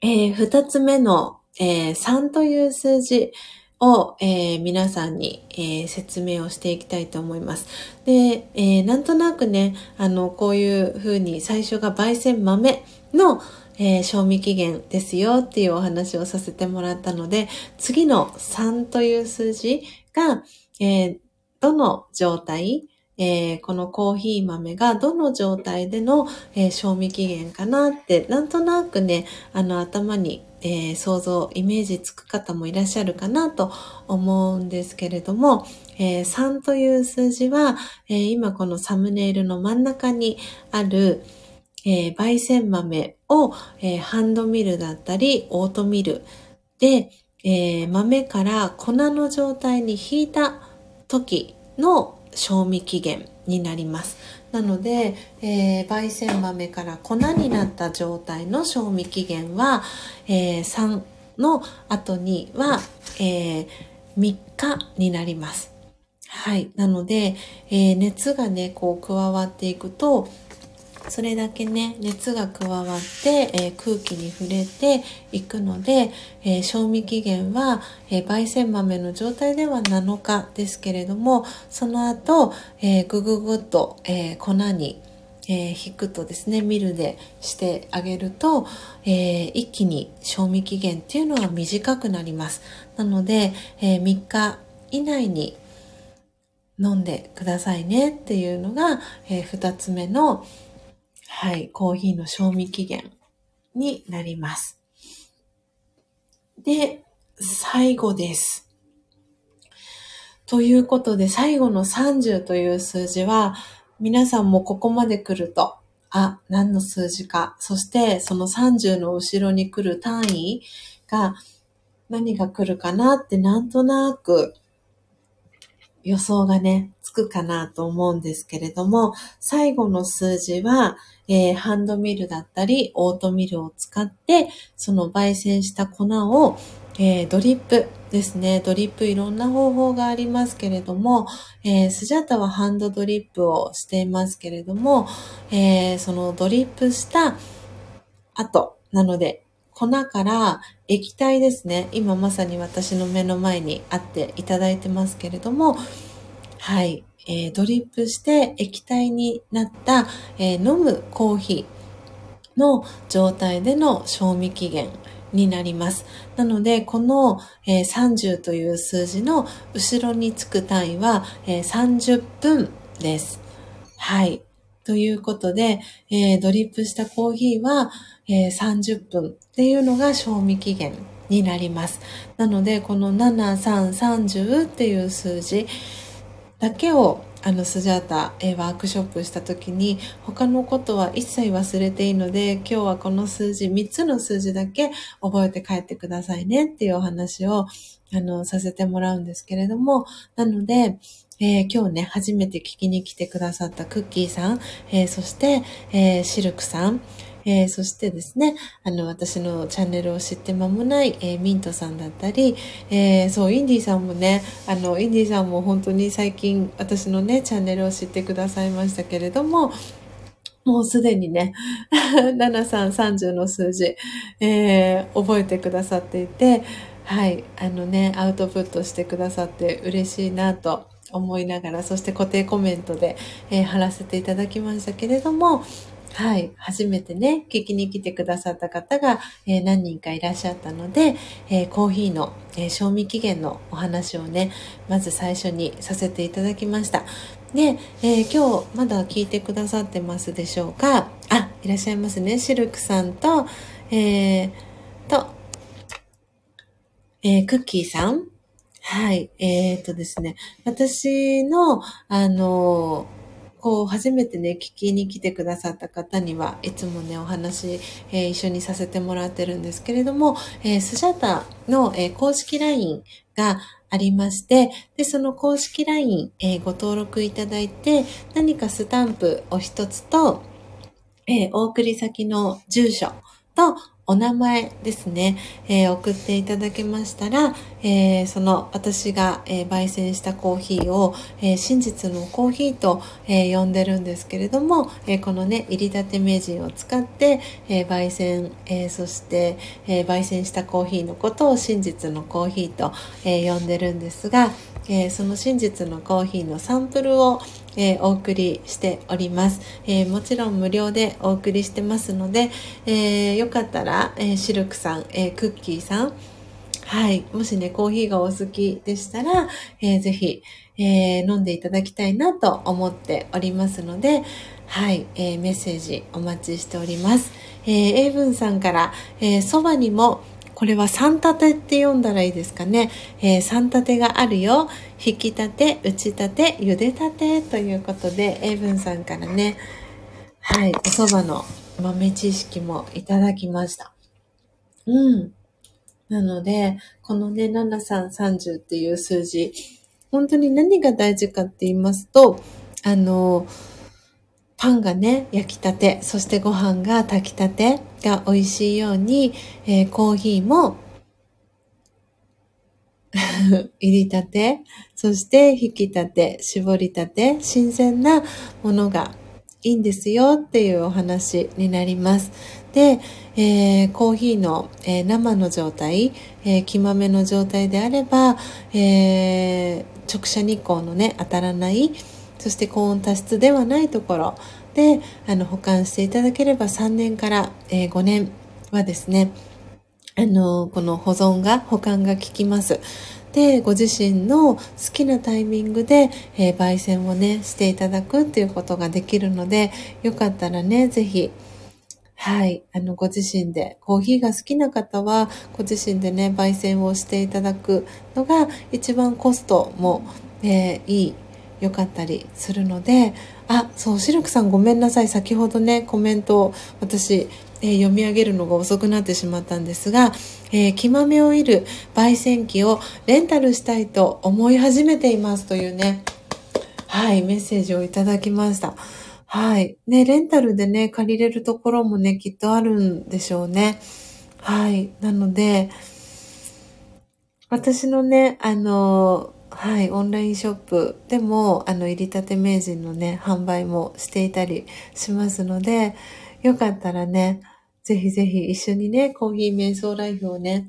えー、二つ目の、え、3という数字を、えー、皆さんに、えー、説明をしていきたいと思います。で、えー、なんとなくね、あの、こういう風に最初が焙煎豆の、えー、賞味期限ですよっていうお話をさせてもらったので、次の3という数字が、え、どの状態、えー、このコーヒー豆がどの状態での、えー、賞味期限かなって、なんとなくね、あの頭に、えー、想像、イメージつく方もいらっしゃるかなと思うんですけれども、え3という数字は、え今このサムネイルの真ん中にある、え焙煎豆を、えハンドミルだったり、オートミルで、え豆から粉の状態に引いた時の賞味期限になります。なので、えー、焙煎豆から粉になった状態の賞味期限は、えー、3の後には、えー、3日になります。はい。なので、えー、熱がね、こう加わっていくと、それだけね、熱が加わって、えー、空気に触れていくので、えー、賞味期限は、えー、焙煎豆の状態では7日ですけれども、その後、えー、ぐぐぐっと、え粉に、え引くとですね、ミルでしてあげると、え一気に賞味期限っていうのは短くなります。なので、え3日以内に飲んでくださいねっていうのが、え2つ目の、はい、コーヒーの賞味期限になります。で、最後です。ということで、最後の30という数字は、皆さんもここまで来ると、あ、何の数字か、そしてその30の後ろに来る単位が何が来るかなってなんとなく予想がね、つくかなと思うんですけれども、最後の数字は、えー、ハンドミルだったり、オートミルを使って、その焙煎した粉を、えー、ドリップですね。ドリップいろんな方法がありますけれども、えー、スジャタはハンドドリップをしていますけれども、えー、そのドリップした後、なので、粉から液体ですね。今まさに私の目の前にあっていただいてますけれども、はい。えー、ドリップして液体になった、えー、飲むコーヒーの状態での賞味期限になります。なので、この、えー、30という数字の後ろにつく単位は、えー、30分です。はい。ということで、えー、ドリップしたコーヒーは、えー、30分っていうのが賞味期限になります。なので、この7、3、30っていう数字、だけをあのスジャータ、えワークショップした時に他のことは一切忘れていいので今日はこの数字3つの数字だけ覚えて帰ってくださいねっていうお話をあのさせてもらうんですけれどもなのでえー、今日ね、初めて聞きに来てくださったクッキーさん、えー、そして、え、シルクさん、えー、そしてですね、あの、私のチャンネルを知って間もない、えー、ミントさんだったり、えー、そう、インディさんもね、あの、インディさんも本当に最近私のね、チャンネルを知ってくださいましたけれども、もうすでにね、(laughs) 7330の数字、えー、覚えてくださっていて、はい、あのね、アウトプットしてくださって嬉しいなと思いながら、そして固定コメントで、えー、貼らせていただきましたけれども、はい。初めてね、聞きに来てくださった方が、えー、何人かいらっしゃったので、えー、コーヒーの、えー、賞味期限のお話をね、まず最初にさせていただきました。で、え今日まだ聞いてくださってますでしょうか？あ、いらっしゃいますね。シルクさんと、えと、えクッキーさん？はい。えっ、とですね。私の、あのこう、初めてね、聞きに来てくださった方には、いつもね、お話、えー、一緒にさせてもらってるんですけれども、えー、スジャタの、えー、公式 LINE がありまして、で、その公式 LINE、えご登録いただいて、何かスタンプを一つと、えお送り先の住所とお名前ですね、えー、送っていただけましたら、えー、その私が、えー、焙煎したコーヒーを、え真実のコーヒーと、え呼んでるんですけれども、えこのね、入りたて名人を使って、え焙煎、えそして、え焙煎したコーヒーのことを真実のコーヒーと、え呼んでるんですが、えその真実のコーヒーのサンプルを、えー、お送りしております、えー、もちろん無料でお送りしてますので、えー、よかったら、えシルクさん、えクッキーさんはい。もしね、コーヒーがお好きでしたら、えー、ぜひ、え飲んでいただきたいなと思っておりますので、はい、えメッセージお待ちしております。えー、英文さんから、えそばにも、これは三立てって読んだらいいですかね。えー、三立てがあるよ。引き立て、打ち立て、茹で立てということで、英文さんからね、はい、お蕎麦の豆知識もいただきました。うん。なので、このね、7330っていう数字、本当に何が大事かって言いますと、あの、パンがね、焼きたて、そしてご飯が炊きたてが美味しいように、えー、コーヒーも (laughs) 入りたて、そして引きたて、絞りたて、新鮮なものがいいんですよっていうお話になります。で、えー、コーヒーの、えー、生の状態、えー、木豆の状態であれば、え直射日光のね、当たらない、そして高温多湿ではないところであの保管していただければ3年から、え、5年はですねあのこの保存が保管が効きますでご自身の好きなタイミングで、えー、焙煎をねしていただくっていうことができるのでよかったらねぜひはい。あの、ご自身で、コーヒーが好きな方は、ご自身でね、焙煎をしていただくのが、一番コストも、えー、いい良かったりするので、あ、そう、シルクさんごめんなさい。先ほどね、コメントを私、えー、読み上げるのが遅くなってしまったんですが、えー、木豆をいる焙煎機をレンタルしたいと思い始めていますというね、はい、メッセージをいただきました。はい。ね、レンタルでね、借りれるところもね、きっとあるんでしょうね。はい。なので、私のね、あのはい、オンラインショップでも、あの、入りたて名人のね、販売もしていたりしますので、よかったらね、ぜひぜひ一緒にね、コーヒー瞑想ライフをね、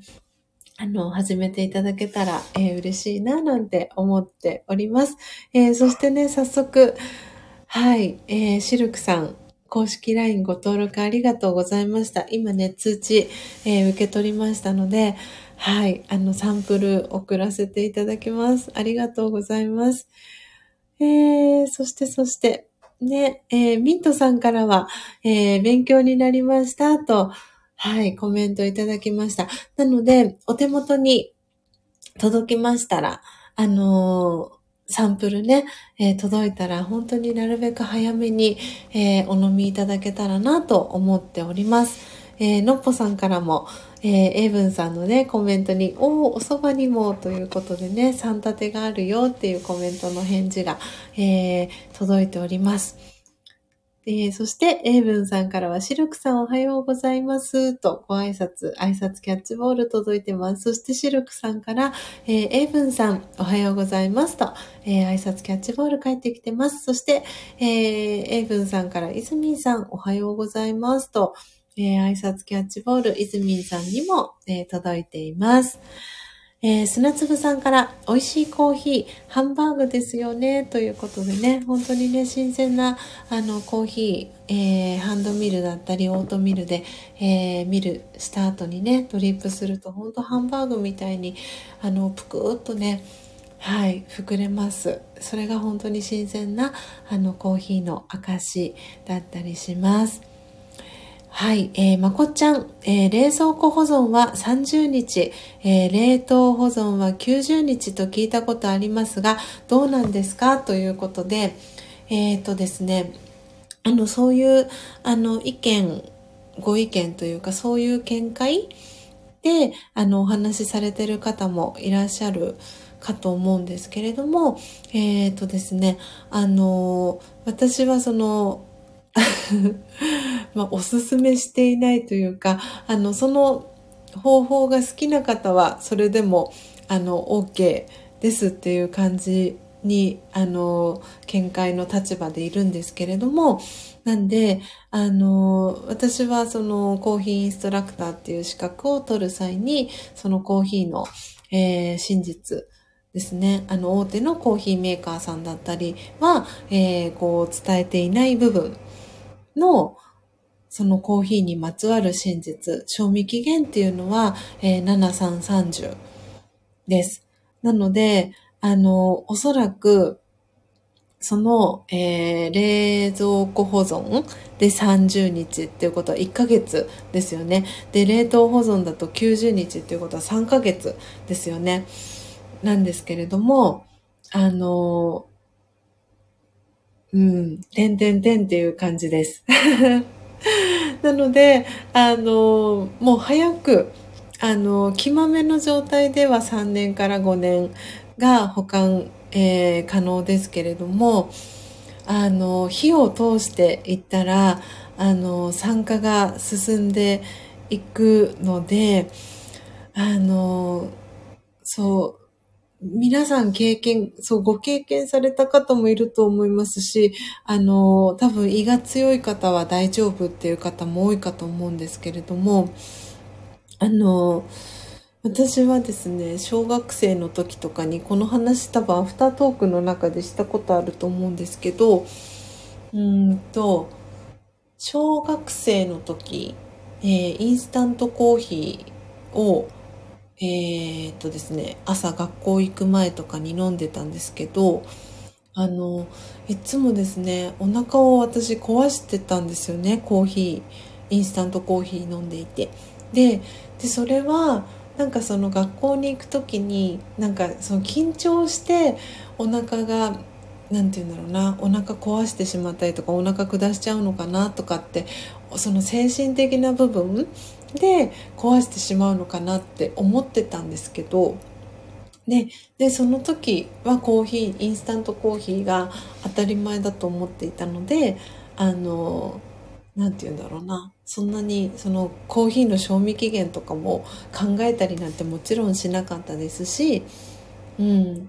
あの、始めていただけたら、えー、嬉しいな、なんて思っております。えー、そしてね、早速、はい、えー、シルクさん、公式 LINE ご登録ありがとうございました。今ね、通知、え、受け取りましたので、はい。あの、サンプル送らせていただきます。ありがとうございます。えー、そしてそして、ね、えー、ミントさんからは、えー、勉強になりましたと、はい、コメントいただきました。なので、お手元に届きましたら、あのー、サンプルね、えー、届いたら本当になるべく早めに、えー、お飲みいただけたらなと思っております。えー、のっぽさんからも、えー、エイブンさんのね、コメントに、おお、おそばにもということでね、三立てがあるよっていうコメントの返事が、えー、届いております。えー、そして、エイブンさんからは、シルクさんおはようございます。と、ご挨拶、挨拶キャッチボール届いてます。そして、シルクさんから、えー、エイブンさんおはようございますと、えー、挨拶キャッチボール帰ってきてます。そして、えー、エイブンさんから、イズミンさんおはようございますと、えー、挨拶キャッチボール、いずみんさんにも、えー、届いています。えー、砂粒さんから、美味しいコーヒー、ハンバーグですよね、ということでね、本当にね、新鮮な、あの、コーヒー、えー、ハンドミルだったり、オートミルで、えー、ミルした後にね、ドリップすると、本当ハンバーグみたいに、あの、ぷくーっとね、はい、膨れます。それが本当に新鮮な、あの、コーヒーの証だったりします。はい、えー、まこちゃん、えー、冷蔵庫保存は30日、えー、冷凍保存は90日と聞いたことありますが、どうなんですか？ということで、えっ、ー、とですね、あの、そういう、あの、意見、ご意見というか、そういう見解で、あの、お話しされてる方もいらっしゃるかと思うんですけれども、えっ、ー、とですね、あの、私はその、(laughs) まあ、おすすめしていないというか、あの、その方法が好きな方は、それでも、あの、OK ですっていう感じに、あの、見解の立場でいるんですけれども、なんで、あの、私はそのコーヒーインストラクターっていう資格を取る際に、そのコーヒーの、えー、真実ですね、あの、大手のコーヒーメーカーさんだったりは、えー、こう、伝えていない部分の、そのコーヒーにまつわる真実、賞味期限っていうのは、えー、7330です。なので、あの、おそらく、その、えー、冷蔵庫保存で30日っていうことは1ヶ月ですよね。で、冷凍保存だと90日っていうことは3ヶ月ですよね。なんですけれども、あの、うん、てんてんてんっていう感じです。(laughs) なので、あの、もう早く、あの、気まめの状態では3年から5年が保管、えー、可能ですけれども、あの、火を通していったら、あの、酸化が進んでいくので、あの、そう、皆さん経験、そう、ご経験された方もいると思いますし、あの、多分胃が強い方は大丈夫っていう方も多いかと思うんですけれども、あの、私はですね、小学生の時とかにこの話多分アフタートークの中でしたことあると思うんですけど、うんと、小学生の時、えー、インスタントコーヒーをえー、っとですね、朝学校行く前とかに飲んでたんですけど、あの、いつもですね、お腹を私壊してたんですよね、コーヒー、インスタントコーヒー飲んでいて。で、で、それは、なんかその学校に行く時に、なんかその緊張してお腹が何て言うんだろうなお腹壊してしまったりとかお腹下しちゃうのかなとかってその精神的な部分で壊してしまうのかなって思ってたんですけど。ででその時はコーヒーインスタントコーヒーが当たり前だと思っていたのであの何て言うんだろうな。そんなにそのコーヒーの賞味期限とかも考えたりなんてもちろんしなかったですし、うん、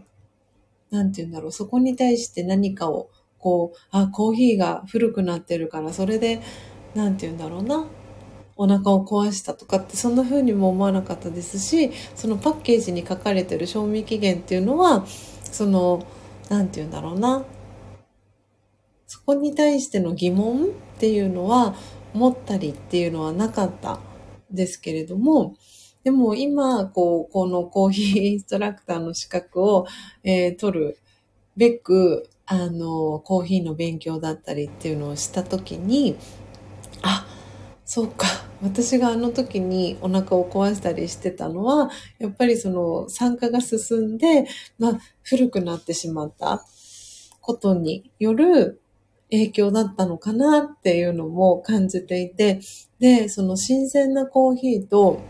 なんて言うんだろう、そこに対して何かを、こう、あ、コーヒーが古くなってるから、それで、なんて言うんだろうな、お腹を壊したとかって、そんな風にも思わなかったですし、そのパッケージに書かれてる賞味期限っていうのは、その、なんて言うんだろうな、そこに対しての疑問っていうのは、持ったりっていうのはなかったですけれども、でも今、こう、このコーヒーインストラクターの資格を、えー、取るべく、あの、コーヒーの勉強だったりっていうのをしたときに、そうか。私があの時にお腹を壊したりしてたのは、やっぱりその酸化が進んで、まあ、古くなってしまったことによる影響だったのかなっていうのも感じていて、で、その新鮮なコーヒーと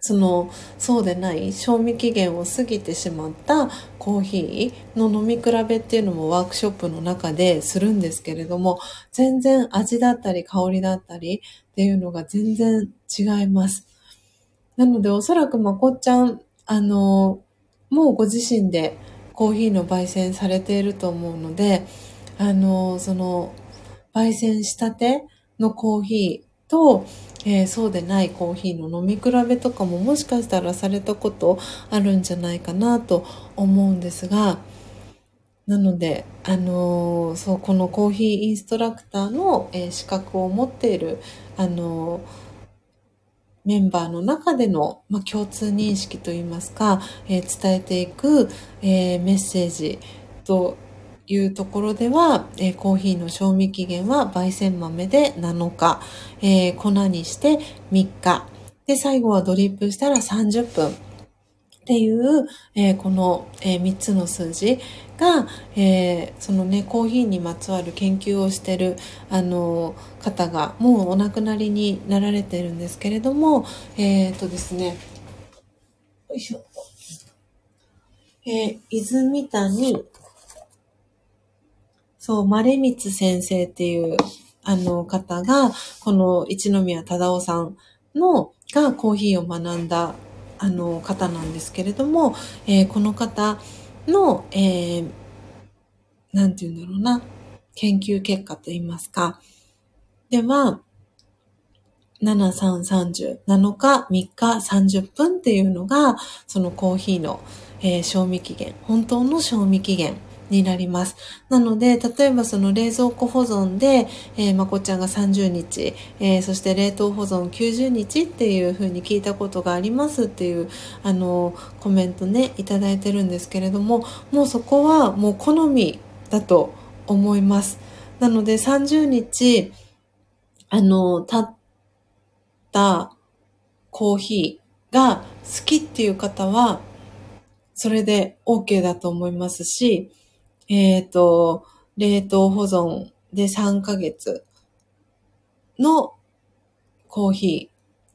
その、そうでない賞味期限を過ぎてしまったコーヒーの飲み比べっていうのもワークショップの中でするんですけれども、全然味だったり香りだったりっていうのが全然違います。なのでおそらくまこっちゃん、あの、もうご自身でコーヒーの焙煎されていると思うので、あの、その、焙煎したてのコーヒーと、えー、そうでないコーヒーの飲み比べとかももしかしたらされたことあるんじゃないかなと思うんですが、なので、あのー、そう、このコーヒーインストラクターの、えー、資格を持っている、あのー、メンバーの中での、まあ、共通認識といいますか、え伝えていく、えメッセージというところでは、え、コーヒーの賞味期限は焙煎豆で7日、え、粉にして3日、で、最後はドリップしたら30分。っていう、えー、この、え3つの数字が、えそのね、コーヒーにまつわる研究をしてる、あの方が、もうお亡くなりになられてるんですけれども、えっ、とですね、よいしょ。え、泉谷そう、マレミツ先生っていう、あの方が、この一宮忠夫さんの、がコーヒーを学んだ、あの方なんですけれども、えー、この方の、えー、なんて言うんだろうな、研究結果といいますか。では、7330、7日、3日、30分っていうのが、そのコーヒーの、えー、賞味期限、本当の賞味期限になります。なので、例えばその冷蔵庫保存で、えー、まこちゃんが30日、えー、そして冷凍保存90日っていうふうに聞いたことがありますっていう、あの、コメントね、いただいてるんですけれども、もうそこはもう好みだと思います。なので30日、あの、経ったコーヒーが好きっていう方は、それで OK だと思いますし、えっ、ー、と、冷凍保存で3ヶ月のコーヒ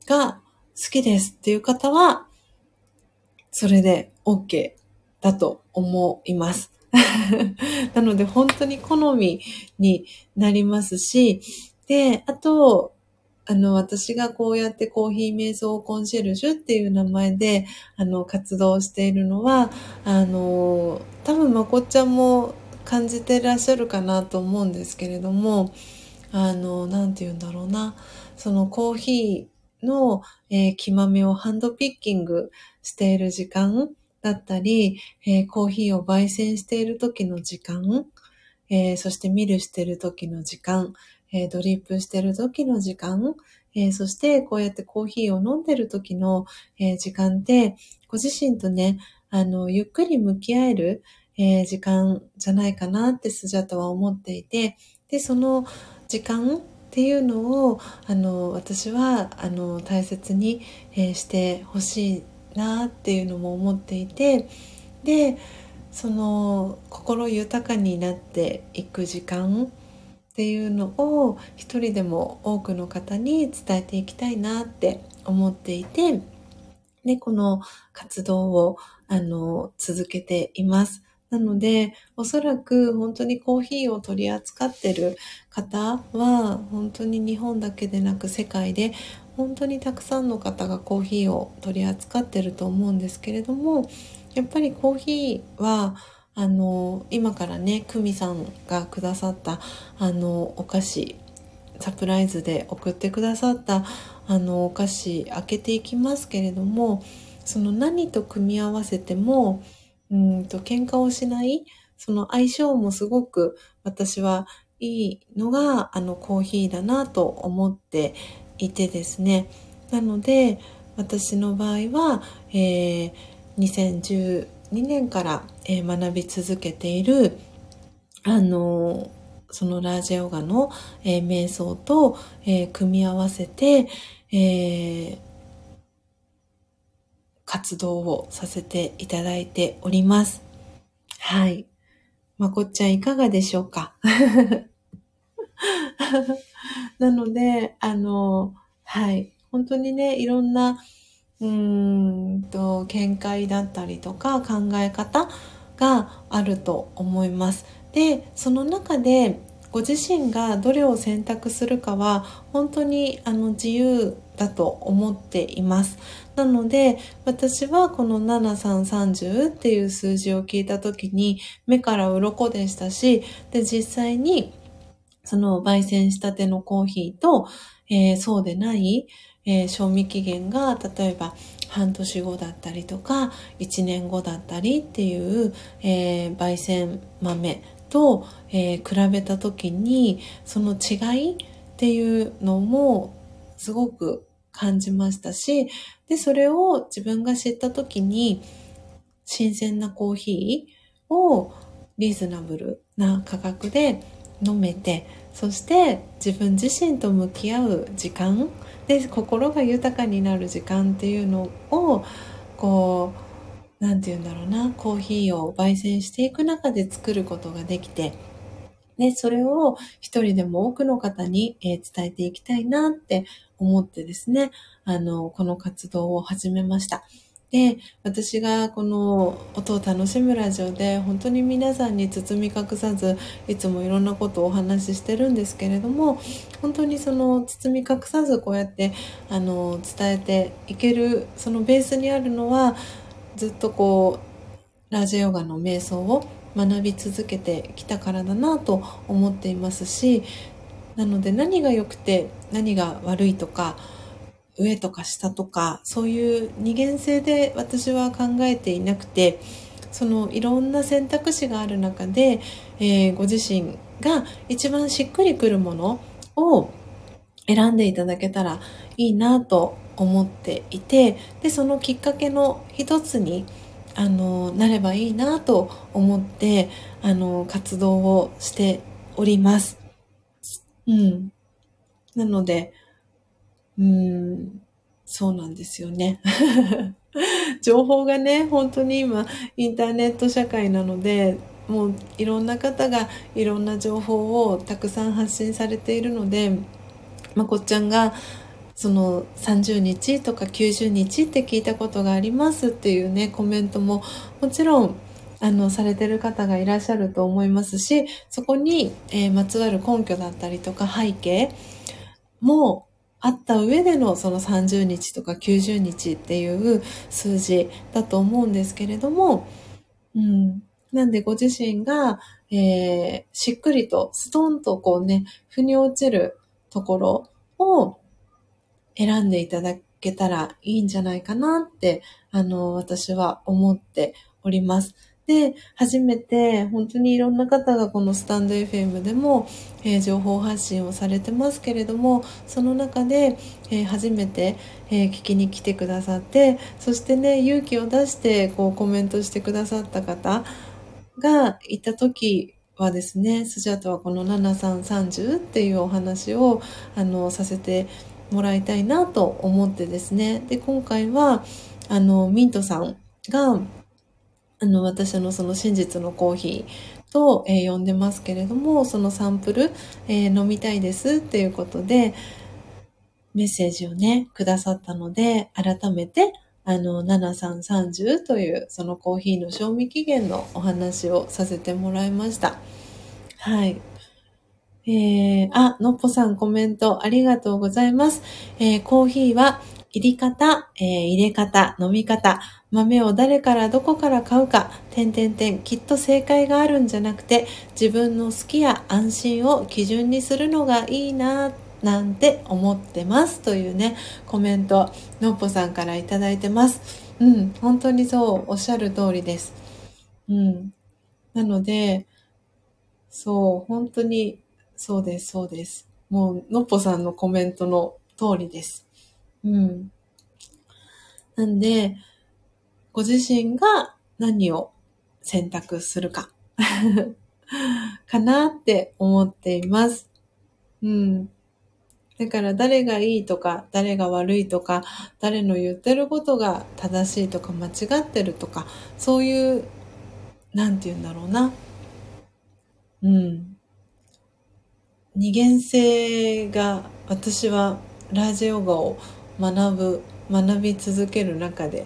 ーが好きですっていう方は、それで OK だと思います。(laughs) なので本当に好みになりますし、で、あと、あの、私がこうやってコーヒー瞑想コンシェルジュっていう名前で、あの、活動しているのは、あの、多分まこっちゃんも感じてらっしゃるかなと思うんですけれども、あの、なんて言うんだろうな、そのコーヒーの、えー、木豆をハンドピッキングしている時間だったり、えー、コーヒーを焙煎している時の時間、えー、そしてミルしている時の時間、えー、ドリップしてる時の時間、えー、そしてこうやってコーヒーを飲んでる時の、えー、時間って、ご自身とね、あの、ゆっくり向き合える、え時間じゃないかなってスジャタは思っていて、で、その時間っていうのを、あの、私は、あの、大切に、えしてほしいなっていうのも思っていて、で、その心豊かになっていく時間。っていうのを一人でも多くの方に伝えていきたいなって思っていて、で、この活動を、あの、続けています。なので、おそらく本当にコーヒーを取り扱ってる方は、本当に日本だけでなく世界で本当にたくさんの方がコーヒーを取り扱ってると思うんですけれども、やっぱりコーヒーはあの、今からね、久美さんがくださった、あの、お菓子、サプライズで送ってくださった、あの、お菓子開けていきますけれども、その何と組み合わせても、うんと、喧嘩をしない、その相性もすごく私はいいのが、あの、コーヒーだなと思っていてですね。なので、私の場合は、えー、2010 2年から、え、学び続けている、あのそのラージェヨガの、え、瞑想と、え、組み合わせて、え活動をさせていただいております。はい。まこっちゃんいかがでしょうか？(laughs) なので、あの、はい。本当にね、いろんな、うーんと見解だったりとか考え方があると思います。でその中でご自身がどれを選択するかは本当にあの自由だと思っています。なので私はこの7330っていう数字を聞いた時に目から鱗でしたしで実際にその焙煎したてのコーヒーと、えー、そうでないえー、賞味期限が例えば半年後だったりとか1年後だったりっていう、えー、焙煎豆と、えー、比べた時にその違いっていうのもすごく感じましたしでそれを自分が知った時に新鮮なコーヒーをリーズナブルな価格で飲めてそして自分自身と向き合う時間で心が豊かになる時間っていうのをこう何て言うんだろうなコーヒーを焙煎していく中で作ることができてでそれを一人でも多くの方に、え伝えていきたいなって思ってですねあのこの活動を始めました。で、私がこの音を楽しむラジオで本当に皆さんに包み隠さずいつもいろんなことをお話ししてるんですけれども本当にその包み隠さずこうやってあの伝えていけるそのベースにあるのはずっとこうラジオヨガの瞑想を学び続けてきたからだなと思っていますしなので何が良くて何が悪いとか上とか下とかそういう二元性で私は考えていなくてそのいろんな選択肢がある中で、えー、ご自身が一番しっくりくるものを選んでいただけたらいいなと思っていてでそのきっかけの一つにあのなればいいなと思ってあの活動をしております。うん。なので、うん、そうなんですよね。(laughs) 情報がね、本当に今、インターネット社会なので、もういろんな方がいろんな情報をたくさん発信されているので、まこっちゃんがその30日とか90日って聞いたことがありますっていうね、コメントももちろんあの、されてる方がいらっしゃると思いますし、そこに、えー、まつわる根拠だったりとか背景もあった上でのその30日とか90日っていう数字だと思うんですけれども、うん。なんでご自身が、えー、しっくりとストンとこうね、腑に落ちるところを選んでいただけたらいいんじゃないかなって、あの、私は思っております。で、初めて本当にいろんな方がこのスタンド FM でも、えー、情報発信をされてますけれども、その中で、えー、初めて、えー、聞きに来てくださって、そしてね、勇気を出してこうコメントしてくださった方がいた時はですね、スジャートはこの7330っていうお話をあのさせてもらいたいなと思ってですね。で、今回はあのミントさんがあの、私のその真実のコーヒーと、えー、呼んでますけれども、そのサンプル、えー、飲みたいですっていうことで、メッセージをね、くださったので、改めて、あの、7330というそのコーヒーの賞味期限のお話をさせてもらいました。はい。えー、あ、のっぽさんコメントありがとうございます。えー、コーヒーは入り方、えー、入れ方、飲み方、豆を誰からどこから買うか、点々点、きっと正解があるんじゃなくて、自分の好きや安心を基準にするのがいいな、なんて思ってます。というね、コメント、のっぽさんからいただいてます。うん、本当にそう、おっしゃる通りです。うん。なので、そう、本当に、そうです、そうです。もう、のっぽさんのコメントの通りです。うん。なんで、ご自身が何を選択するか (laughs) かなって思っています。うん。だから誰がいいとか、誰が悪いとか、誰の言ってることが正しいとか間違ってるとか、そういう、なんて言うんだろうな。うん。二元性が私はラージオガを学ぶ、学び続ける中で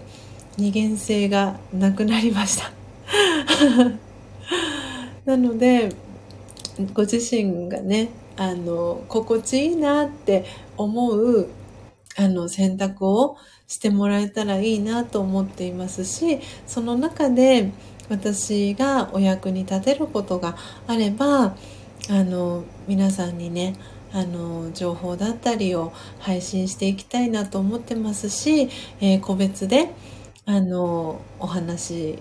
二元性がなくなりました。(laughs) なのでご自身がねあの心地いいなって思うあの選択をしてもらえたらいいなと思っていますしその中で私がお役に立てることがあればあの皆さんにねあの情報だったりを配信していきたいなと思ってますし、えー、個別であの、お話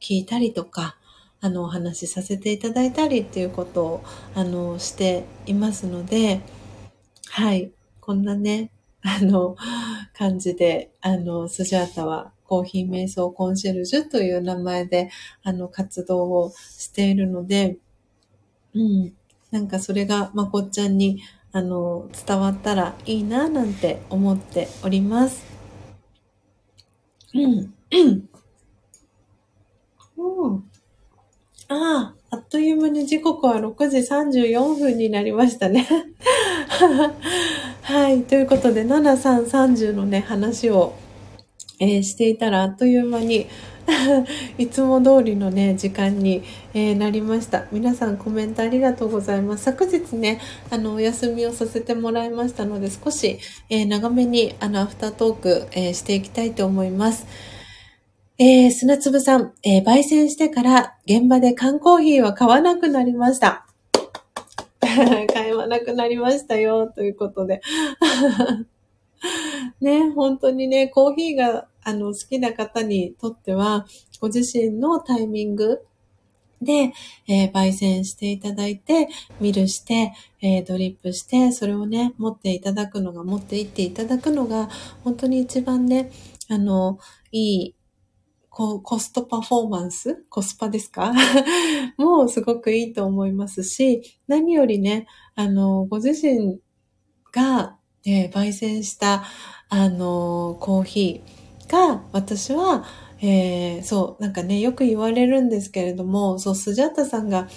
聞いたりとか、あの、お話しさせていただいたりっていうことを、あの、していますので、はい、こんなね、あの、感じで、あの、スジャータはコーヒー瞑想コンシェルジュという名前で、あの、活動をしているので、うん、なんかそれがまこっちゃんに、あの、伝わったらいいな、なんて思っております。うん。うん。ああ、あっという間に時刻は6時34分になりましたね。(laughs) はい。ということで、7330のね、話を、えー、していたらあっという間に (laughs) いつも通りのね、時間に、えー、なりました。皆さんコメントありがとうございます。昨日ね、あの、お休みをさせてもらいましたので、少し、えー、長めに、あの、アフタートーク、えしていきたいと思います。えー砂粒さん、え焙煎してから現場で缶コーヒーは買わなくなりました。(laughs) 買わなくなりましたよ、ということで。(laughs) ね、本当にね、コーヒーがあの好きな方にとっては、ご自身のタイミングで、えー、焙煎していただいて、ミルして、えー、ドリップして、それをね、持っていただくのが、持っていっていただくのが、本当に一番ね、あの、いい、ココストパフォーマンスコスパですか？(laughs) もうすごくいいと思いますし、何よりね、あの、ご自身が、えー、焙煎した、あの、コーヒーが、私は、えー、そう、なんかね、よく言われるんですけれども、そう、スジャッタさんが、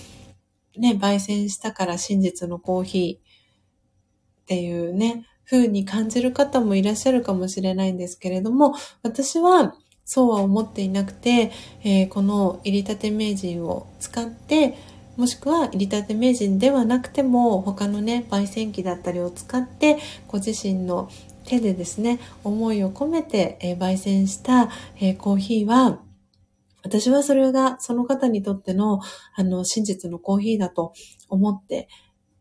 ね、焙煎したから真実のコーヒーっていうね、風に感じる方もいらっしゃるかもしれないんですけれども、私はそうは思っていなくて、えー、この入りたて名人を使って、もしくは入りたて名人ではなくても他のね焙煎機だったりを使ってご自身の手でですね思いを込めて、えー、焙煎した、えー、コーヒーは私はそれがその方にとってのあの真実のコーヒーだと思って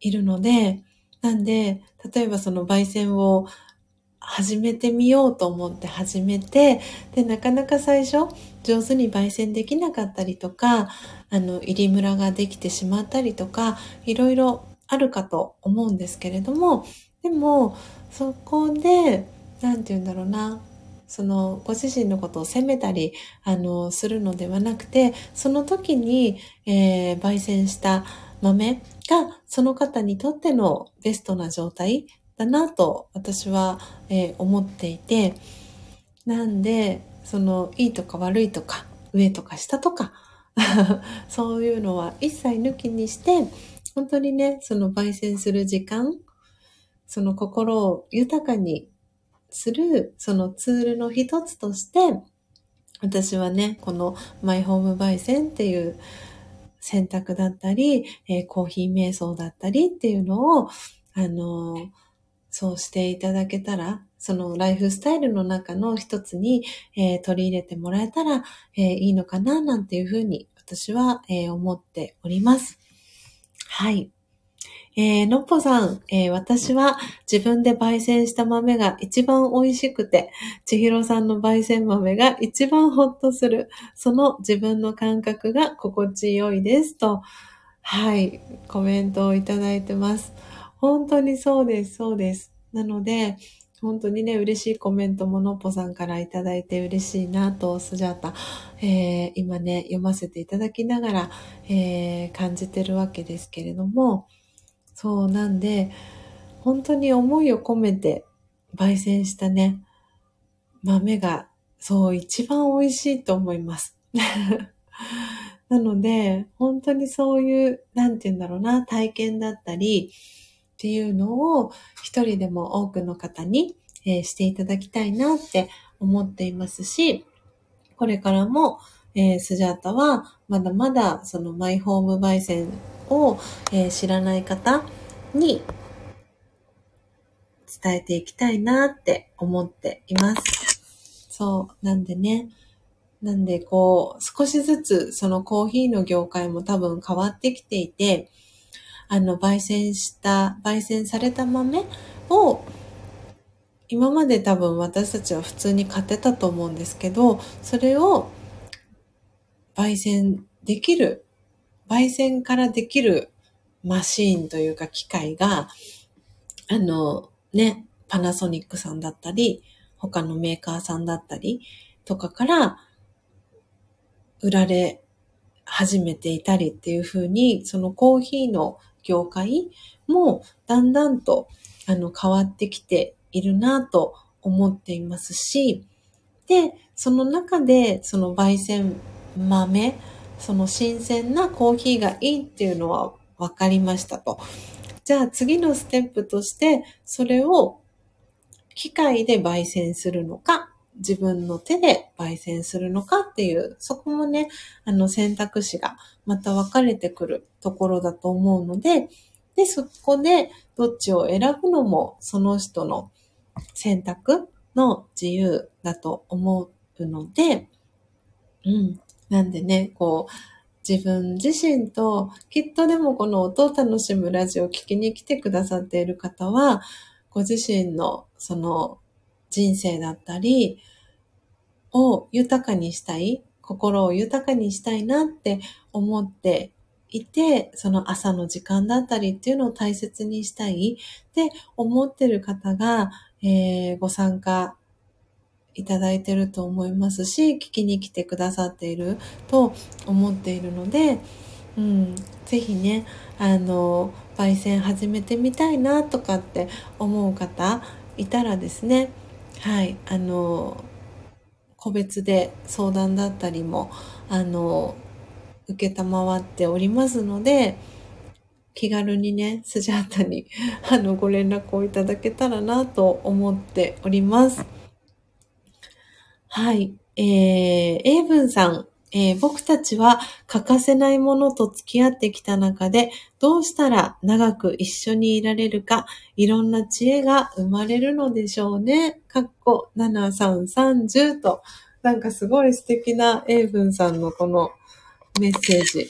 いるのでなんで例えばその焙煎を始めてみようと思って始めて、で、なかなか最初上手に焙煎できなかったりとか、あの、入りムラができてしまったりとか、いろいろあるかと思うんですけれども、でも、そこで、なんて言うんだろうな、その、ご自身のことを責めたり、あの、するのではなくて、その時に、えー、焙煎した豆が、その方にとってのベストな状態だなと私は、えー、思っていて、なんで、その、いいとか悪いとか、上とか下とか、(laughs) そういうのは一切抜きにして、本当にね、その焙煎する時間、その心を豊かにする、そのツールの一つとして、私はね、このマイホーム焙煎っていう選択だったり、えー、コーヒー瞑想だったりっていうのを、あのーそうしていただけたら、そのライフスタイルの中の一つに、えー、取り入れてもらえたら、え、いいのかな、なんていうふうに私は、え、思っております。はい。えー、のっぽさん、えー、私は自分で焙煎した豆が一番美味しくて、ちひろさんの焙煎豆が一番ほっとする、その自分の感覚が心地よいですと、はい、コメントをいただいてます。本当にそうです、そうです。なので、本当にね、嬉しいコメントものっぽさんからいただいて嬉しいなと、スジャータ、えー、今ね、読ませていただきながら、えー、感じてるわけですけれども、そうなんで、本当に思いを込めて焙煎したね、豆が、そう、一番美味しいと思います。(laughs) なので、本当にそういう、なんて言うんだろうな、体験だったり、っていうのを一人でも多くの方に、えー、していただきたいなって思っていますし、これからも、えー、スジャータはまだまだそのマイホーム焙煎を、えー、知らない方に伝えていきたいなって思っています。そう。なんでね。なんでこう、少しずつそのコーヒーの業界も多分変わってきていて、あの、焙煎した、焙煎された豆を、今まで多分私たちは普通に買ってたと思うんですけど、それを焙煎できる、焙煎からできるマシーンというか機械が、あの、ね、パナソニックさんだったり、他のメーカーさんだったりとかから売られ始めていたりっていう風に、そのコーヒーの業界もだんだんとあの変わってきているなと思っていますし、で、その中でその焙煎豆、その新鮮なコーヒーがいいっていうのは分かりましたと。じゃあ次のステップとして、それを機械で焙煎するのか、自分の手で焙煎するのかっていう、そこもね、あの選択肢がまた分かれてくるところだと思うので、で、そこでどっちを選ぶのもその人の選択の自由だと思うので、うん。なんでね、こう、自分自身と、きっとでもこの音を楽しむラジオを聴きに来てくださっている方は、ご自身のその人生だったりを豊かにしたい、心を豊かにしたいなって思っていて、その朝の時間だったりっていうのを大切にしたいって思ってる方が、えー、ご参加いただいてると思いますし、聞きに来てくださっていると思っているので、うん、ぜひね、あの、焙煎始めてみたいなとかって思う方いたらですね、はい、あの、個別で相談だったりも、あの、受けたまわっておりますので、気軽にね、スジャータに、あの、ご連絡をいただけたらなと思っております。はい。えー、英文さん、えー、僕たちは欠かせないものと付き合ってきた中で、どうしたら長く一緒にいられるか、いろんな知恵が生まれるのでしょうね。かっこ7330と、なんかすごい素敵な英文さんのこのメッセージ。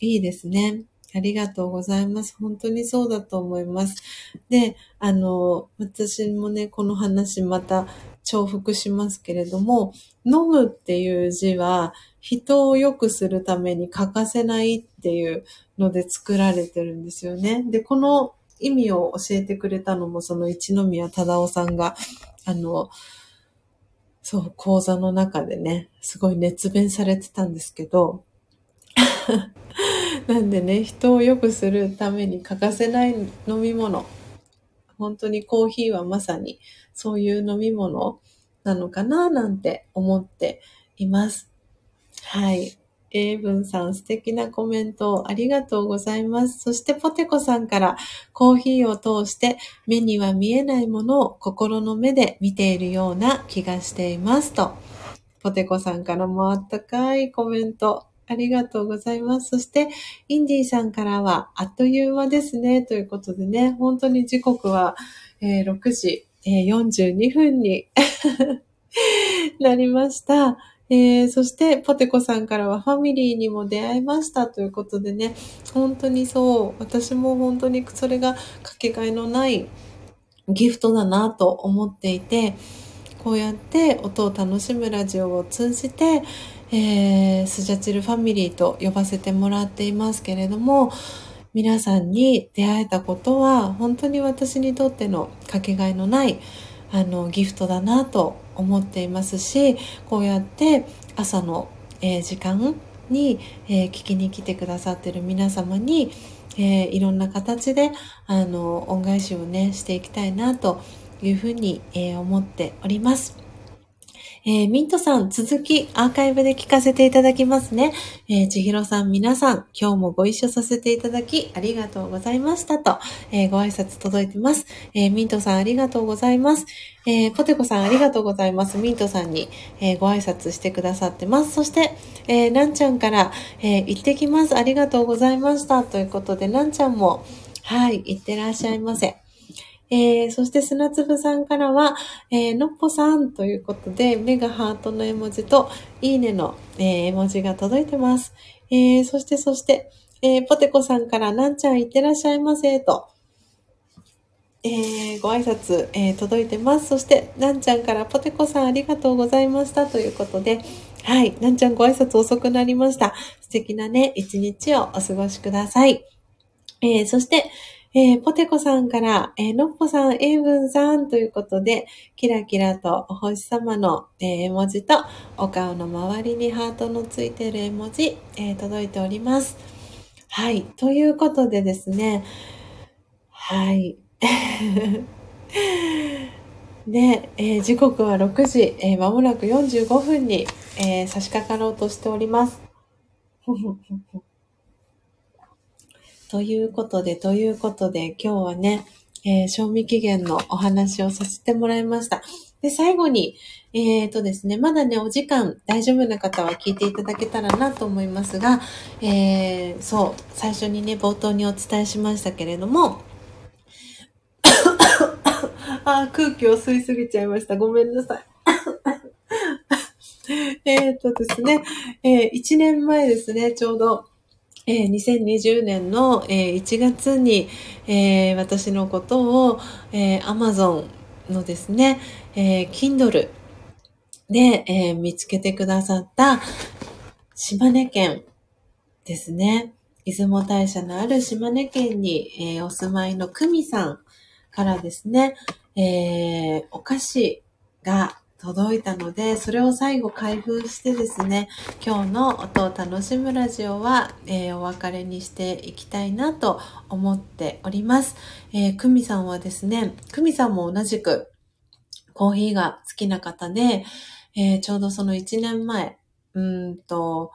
いいですね。ありがとうございます。本当にそうだと思います。で、あの、私もね、この話また重複しますけれども、飲むっていう字は人を良くするために欠かせないっていうので作られてるんですよね。で、この意味を教えてくれたのもその一宮忠夫さんが、あの、そう、講座の中でね、すごい熱弁されてたんですけど、(laughs) なんでね、人を良くするために欠かせない飲み物。本当にコーヒーはまさにそういう飲み物なのかななんて思っています。はい。英文さん素敵なコメントありがとうございます。そしてポテコさんからコーヒーを通して目には見えないものを心の目で見ているような気がしていますと。ポテコさんからもあったかいコメントありがとうございます。そして、インディーさんからは、あっという間ですね、ということでね、本当に時刻は、えー、6時、え、42分に (laughs) なりました。えー、そして、ポテコさんからはファミリーにも出会いましたということでね、本当にそう、私も本当にそれがかけがえのないギフトだなと思っていて、こうやって音を楽しむラジオを通じて、えー、スジャチルファミリーと呼ばせてもらっていますけれども、皆さんに出会えたことは本当に私にとってのかけがえのないあのギフトだなと思っていますしこうやって朝の、えー、時間に、えー、聞きに来てくださってる皆様に、えー、いろんな形であの恩返しをねしていきたいなというふうに、え思っております。えー、ミントさん、続きアーカイブで聞かせていただきますね。えー、ちひろさん、皆さん、今日もご一緒させていただき、ありがとうございましたと、えー、ご挨拶届いてます。えー、ミントさん、ありがとうございます。えー、ポテコさん、ありがとうございます。ミントさんに、えー、ご挨拶してくださってます。そして、えー、なんちゃんから、えー、行ってきます。ありがとうございました。ということで、なんちゃんも、はい、行ってらっしゃいませ。えー、そして砂粒さんからは、えー、のっぽさんということで、目がハートの絵文字と、いいねの、えー、絵文字が届いてます。えー、そしてそして、えー、ポテコさんから、なんちゃんいってらっしゃいませ、と、えー、ご挨拶、えー、届いてます。そして、なんちゃんから、ポテコさんありがとうございましたということで、はい、なんちゃんご挨拶遅くなりました。素敵なね、一日をお過ごしください。えー、そして、えー、ポテコさんから、えー、のっぽさん、エイブンさんということで、キラキラとお星様の、え、絵文字と、お顔の周りにハートのついてる絵文字、えー、届いております。はい。ということでですね、はい。で、(laughs) えー、時刻は6時、えー、間もなく45分に、えー、差し掛かろうとしております。ということで、ということで、今日はね、えー、賞味期限のお話をさせてもらいました。で、最後に、えっ、ー、とですね、まだね、お時間大丈夫な方は聞いていただけたらなと思いますが、えー、そう、最初にね、冒頭にお伝えしましたけれども、(coughs) あ、空気を吸いすぎちゃいました。ごめんなさい。(coughs) えっとですね、えー、1年前ですね、ちょうど、えー、2020年の、えー、1月に、えー、私のことを、えー、Amazon のですね、えー、Kindle で、えー、見つけてくださった島根県ですね。出雲大社のある島根県に、えー、お住まいの久美さんからですね、えー、お菓子が届いたので、それを最後開封してですね、今日の音を楽しむラジオは、えー、お別れにしていきたいなと思っております。えー、久美さんはですね、久美さんも同じくコーヒーが好きな方で、えー、ちょうどその1年前、うんと、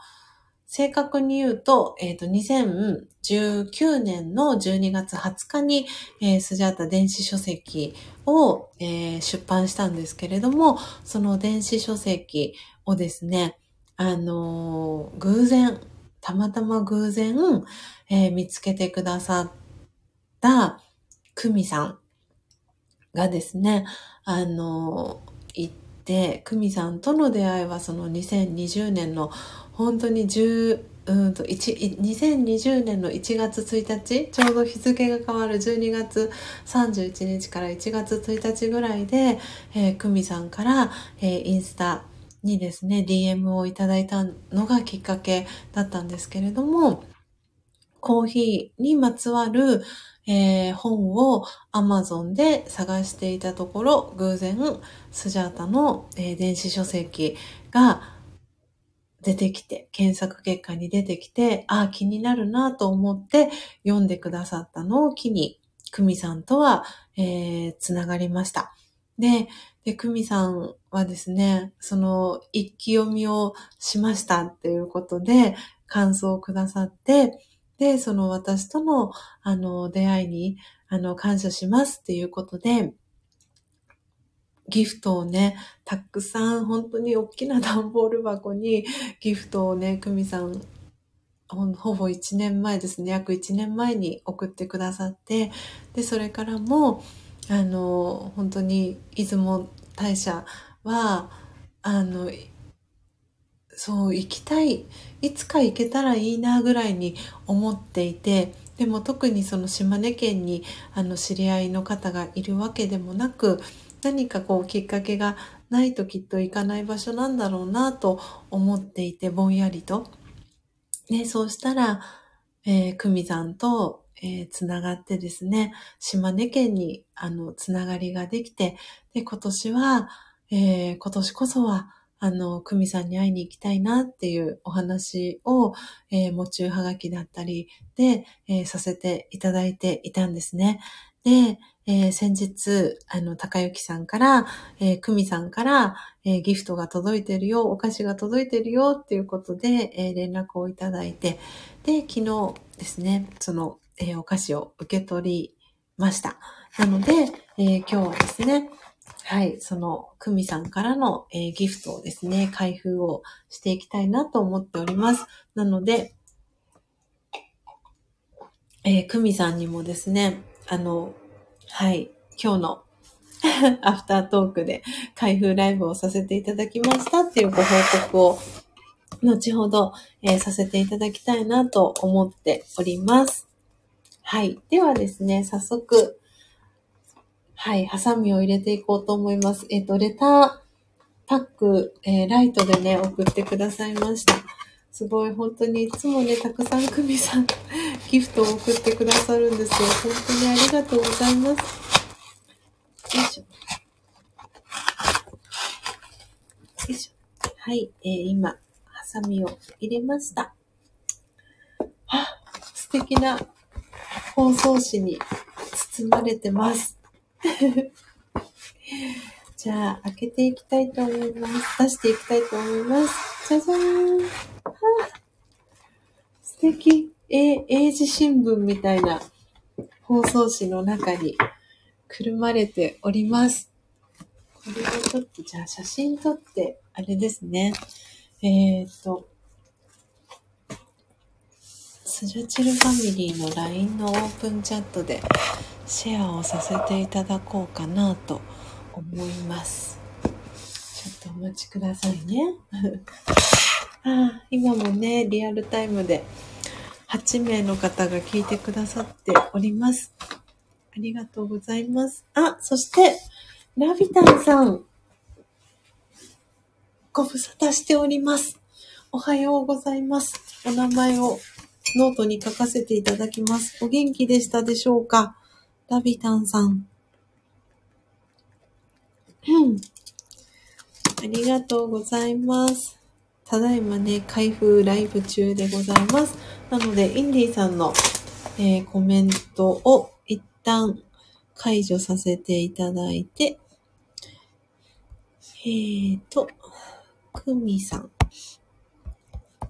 正確に言うと、えっ、ー、と、2019年の12月20日に、えー、スジャータ電子書籍を、えー、出版したんですけれども、その電子書籍をですね、あのー、偶然、たまたま偶然、えー、見つけてくださった久美さんがですね、あのー、行って、久美さんとの出会いはその2020年の本当に10うんと2020年の1月1日ちょうど日付が変わる12月31日から1月1日ぐらいで、えー、久美さんから、えー、インスタにですね DM をいただいたのがきっかけだったんですけれどもコーヒーにまつわる、えー、本を Amazon で探していたところ偶然スジャータの、えー、電子書籍が出てきて、検索結果に出てきて、ああ、気になるなと思って読んでくださったのを機に、久美さんとは、えー、つながりました。で、で、久美さんはですね、その一気読みをしましたっていうことで感想をくださって、で、その私とのあの出会いにあの感謝しますっていうことで、ギフトをね、たくさん、本当に大きな段ボール箱にギフトをね、久美さん、ほぼ1年前ですね、約1年前に送ってくださって、で、それからも、あの、本当に出雲大社は、あの、そう、行きたい、いつか行けたらいいなぐらいに思っていて、でも特にその島根県にあの知り合いの方がいるわけでもなく、何かこうきっかけがないときっと行かない場所なんだろうなと思っていて、ぼんやりと。ね、そうしたら、えー、久美山と、えー、つながってですね、島根県に、あの、つながりができて、で、今年は、えー、今年こそは、あの、久美さんに会いに行きたいなっていうお話を、えー、もちゅうはがきだったりで、えー、させていただいていたんですね。で、えー、先日、あの、高幸さんから、えー、久美さんから、えー、ギフトが届いてるよ、お菓子が届いてるよっていうことで、えー、連絡をいただいて、で、昨日ですね、その、えー、お菓子を受け取りました。なので、えー、今日はですね、はい、その、久美さんからの、えー、ギフトをですね、開封をしていきたいなと思っております。なので、えー、久美さんにもですね、あの、はい、今日の (laughs) アフタートークで開封ライブをさせていただきましたっていうご報告を後ほど、えー、させていただきたいなと思っております。はい。ではですね、早速、はい、ハサミを入れていこうと思います。えっ、ー、と、レターパック、えー、ライトでね、送ってくださいました。すごい、本当にいつもね、たくさん久美さん、ギフトを送ってくださるんですよ。本当にありがとうございます。よいしょ。よいしょ。はい、えー、今、ハサミを入れました。あ、素敵な包装紙に包まれてます。じゃあ、開けていきたいと思います。出していきたいと思います。じゃじゃーん。素敵。え、英字新聞みたいな放送紙の中にくるまれております。これをちょっと、じゃあ写真撮って、あれですね。えっ、ー、と、スジャチルファミリーの LINE のオープンチャットでシェアをさせていただこうかなと思います。ちょっとお待ちくださいね。(laughs) あ今もね、リアルタイムで8名の方が聞いてくださっております。ありがとうございます。あ、そして、ラビタンさん、ご無沙汰しております。おはようございます。お名前をノートに書かせていただきます。お元気でしたでしょうか？ラビタンさん。ありがとうございます。ただいまね、開封ライブ中でございます。なので、インディさんの、えー、コメントを一旦解除させていただいて、えーと、クミさん。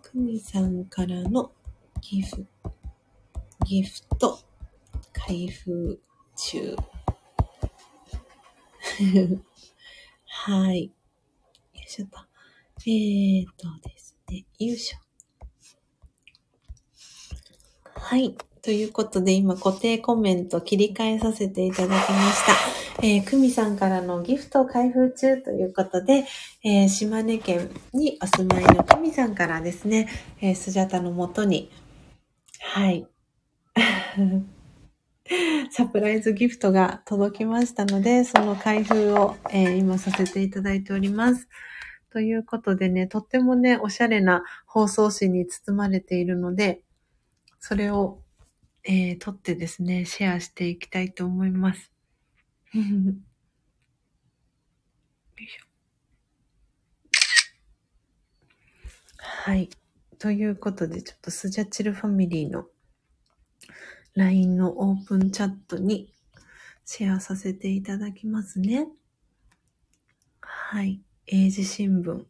クミさんからのギフ、ギフト、開封中。はい。よいしょと。えーとですね、よいしょ。はい。ということで、今固定コメント切り替えさせていただきました。えー、くみさんからのギフト開封中ということで、えー、島根県にお住まいのくみさんからですね、えー、スジャタのもとに、はい。(laughs) サプライズギフトが届きましたので、その開封を、えー、今させていただいております。ということでね、とってもね、おしゃれな放送紙に包まれているので、それを、えー、撮ってですね、シェアしていきたいと思います。(laughs) よいしょ。はい。ということで、ちょっとスジャチルファミリーの LINE のオープンチャットにシェアさせていただきますね。はい。英字新聞。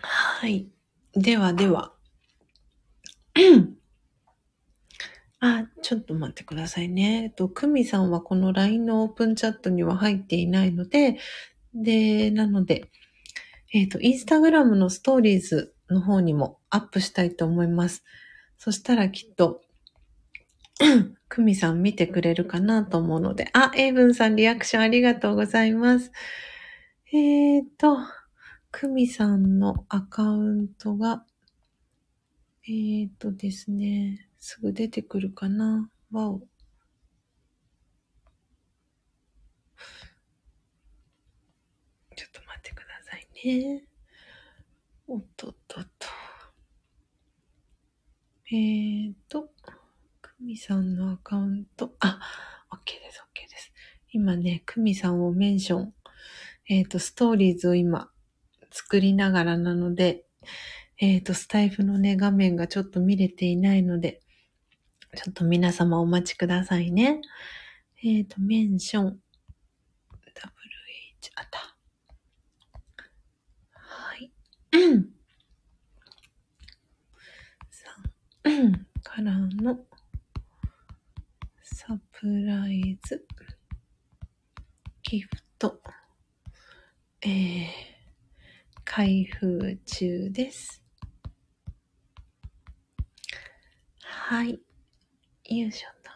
はい。ではでは。あ、ちょっと待ってくださいね。えっと、くみさんはこの LINE のオープンチャットには入っていないので、で、なので、えっ、と、インスタグラムのストーリーズの方にもアップしたいと思います。そしたらきっと、(clears throat) くみさん見てくれるかなと思うので、あ、エイブンさんリアクションありがとうございます。えっ、ー、と、くみさんのアカウントが、えっ、ー、とですね、すぐ出てくるかな。わお。ちょっと待ってくださいね。おっとっとっと。えーと、くみさんのアカウント、あ、OK です、OK です。今ね、くみさんをメンション、えっ、ー、と、ストーリーズを今作りながらなので、えっ、ー、と、スタイフのね、画面がちょっと見れていないので、ちょっと皆様お待ちくださいね。えっ、ー、と、メンション、WH、あった。はい。3からのサプライズギフト、えー、開封中です。はい。よいしょと。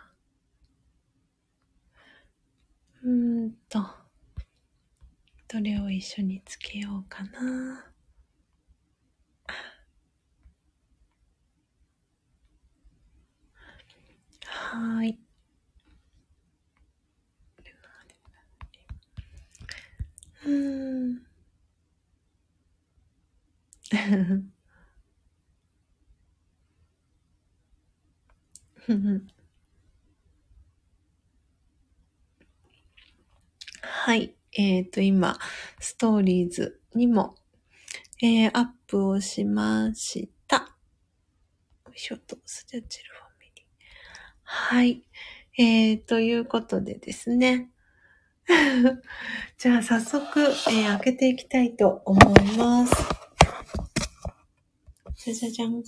うーんと、どれを一緒につけようかな。はい。うーん。はい。えっ、ー、と、今、ストーリーズにも、えー、アップをしました。よいしょと、スジャチル。はい。えー、ということでですね。(laughs) じゃあ早速、えー、開けていきたいと思います。じゃじゃじゃん。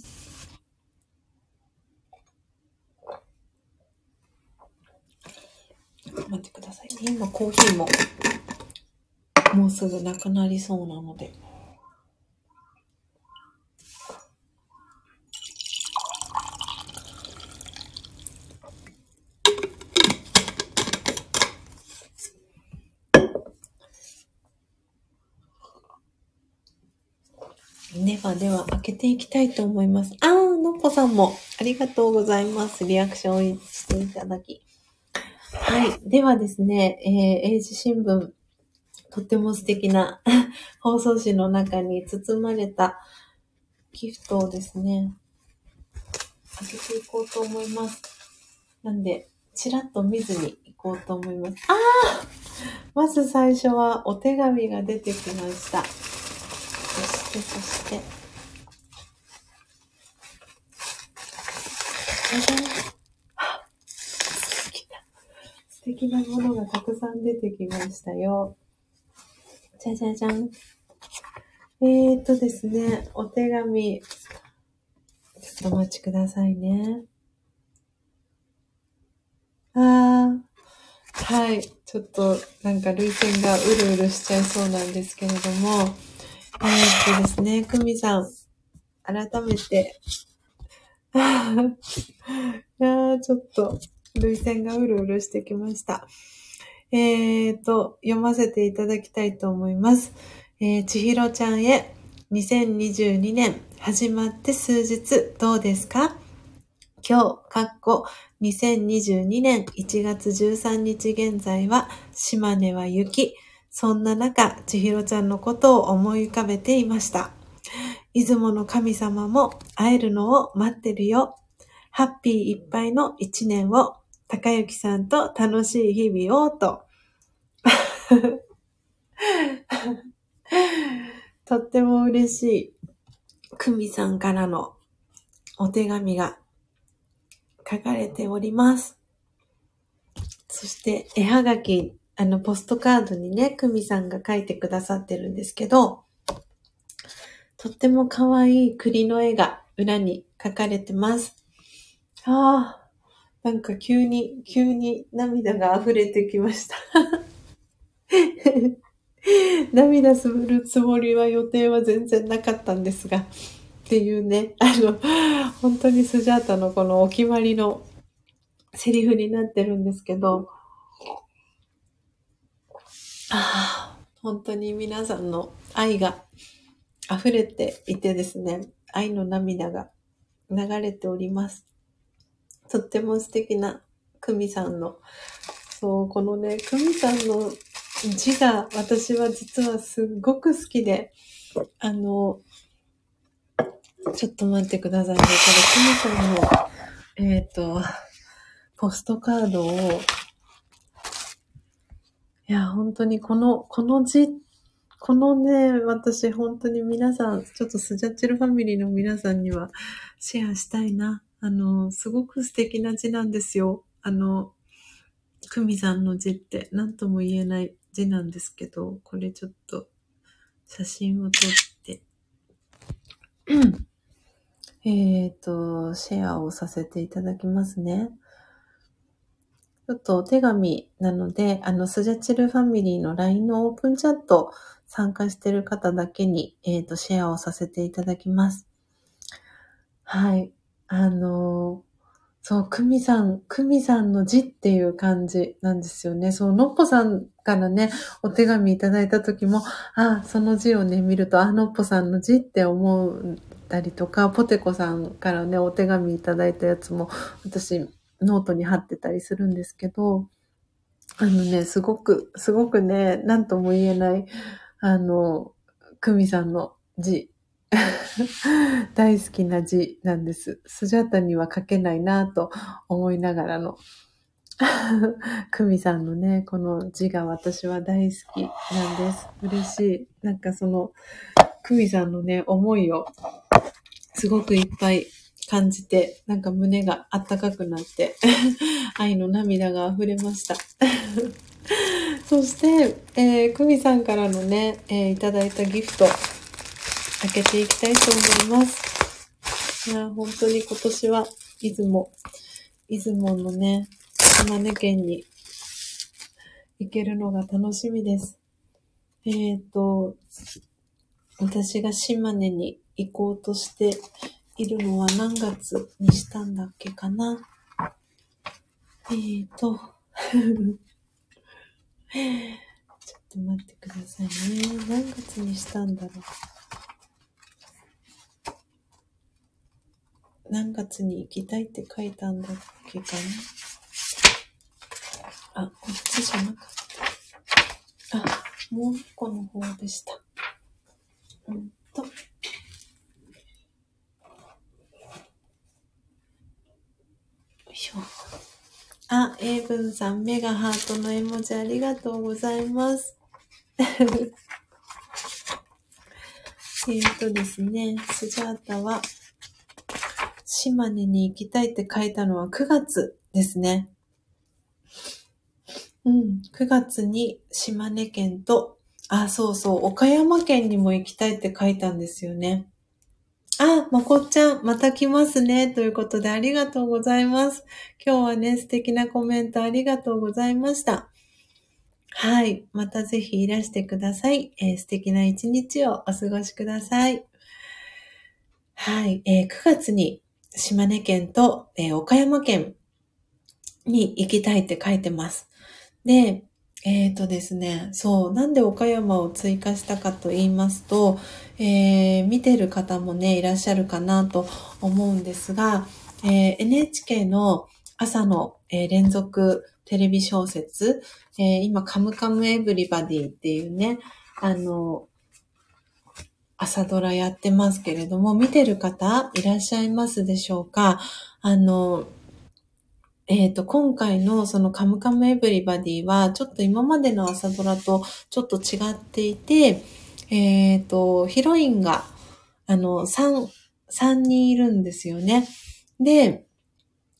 待ってください、ね。今コーヒーももうすぐなくなりそうなので。ではでは開けていきたいと思います。あー、のっぽさんもありがとうございます。リアクションしていただき。はい。ではですね、えー、英字新聞、とっても素敵な (laughs) 放送紙の中に包まれたギフトをですね、開けていこうと思います。なんで、ちらっと見ずに行こうと思います。ああ (laughs) まず最初はお手紙が出てきました。そして、そして。素敵なものがたくさん出てきましたよ。じゃじゃじゃん。えーっとですね、お手紙。ちょっとお待ちくださいね。あー。はい。ちょっと、なんか、涙腺がうるうるしちゃいそうなんですけれども。えーっとですね、くみさん。改めて。(laughs) いや、ちょっと、涙腺がうるうるしてきました。えーと、読ませていただきたいと思います。えー、ちひろちゃんへ、2022年始まって数日どうですか？今日、かっこ、2022年1月13日現在は、島根は雪。そんな中、ちひろちゃんのことを思い浮かべていました。出雲の神様も会えるのを待ってるよ。ハッピーいっぱいの一年を、高幸さんと楽しい日々を、と。(laughs) とっても嬉しい、くみさんからのお手紙が書かれております。そして、絵はがき、あの、ポストカードにね、くみさんが書いてくださってるんですけど、とっても可愛い栗の絵が裏に書かれてます。ああ、なんか急に、急に涙が溢れてきました。(laughs) 涙するつもりは予定は全然なかったんですが、っていうね、あの、本当にスジャータのこのお決まりのセリフになってるんですけど、ああ、本当に皆さんの愛が溢れていてですね、愛の涙が流れております。とっても素敵なクミさんの、そう、このね、クミさんの字が私は実はすっごく好きで、あの、ちょっと待ってくださいね。これ、クミさんの、えっ、と、ポストカードを、いや、本当にこの、この字、このね、私本当に皆さん、ちょっとスジャチルファミリーの皆さんにはシェアしたいな。あの、すごく素敵な字なんですよ。あの、クミさんの字って何とも言えない字なんですけど、これちょっと写真を撮って、えっと、シェアをさせていただきますね。ちょっとお手紙なので、あの、スジャチルファミリーの LINE のオープンチャット参加してる方だけに、えっ、と、シェアをさせていただきます。はい。あのそう、クミさん、クミさんの字っていう感じなんですよね。そう、のっぽさんからね、お手紙いただいた時も、あ、その字をね、見ると、あ、のっぽさんの字って思ったりとか、ポテコさんからね、お手紙いただいたやつも、私、ノートに貼ってたりするんですけど、あのね、すごく、すごくね、なんとも言えない、あの、クミさんの字、(laughs) 大好きな字なんです。スジャタには書けないなと思いながらの。(laughs) クミさんのね、この字が私は大好きなんです。嬉しい。なんかその、クミさんのね、思いをすごくいっぱい感じて、なんか胸があったかくなって、(laughs) 愛の涙が溢れました。(laughs) そして、えー、クミさんからのね、えーいただいたギフト、開けていきたいと思います。いや、本当に今年は、出雲、出雲のね、島根県に行けるのが楽しみです。えっ、ー、と、私が島根に行こうとしているのは何月にしたんだっけかな？えっ、ー、と、(laughs) ちょっと待ってくださいね。何月にしたんだろう？何月に行きたいって書いたんだっけかな？あ、こっちじゃなかった。あ、もう一個の方でした。うんと。よいしょ。あ、英文さん、メガハートの絵文字ありがとうございます。(laughs) えっとですね、スジャータは、島根に行きたいって書いたのは9月ですね。うん、9月に島根県と、あ、そうそう、岡山県にも行きたいって書いたんですよね。あ、まこっちゃん、また来ますね。ということで、ありがとうございます。今日はね、素敵なコメントありがとうございました。はい。またぜひいらしてください。えー、素敵な一日をお過ごしください。はい。えー、9月に島根県と、えー、岡山県に行きたいって書いてます。で、えっ、ー、とですね、そう、なんで岡山を追加したかと言いますと、えー、見てる方もね、いらっしゃるかなと思うんですが、えー、NHK の朝の、えー、連続テレビ小説、えー、今、カムカムエブリバディっていうね、あの、朝ドラやってますけれども、見てる方いらっしゃいますでしょうか？あの、えっ、ー、と、今回のそのカムカムエブリバディは、ちょっと今までの朝ドラとちょっと違っていて、えっ、ー、と、ヒロインが、あの、3、3人いるんですよね。で、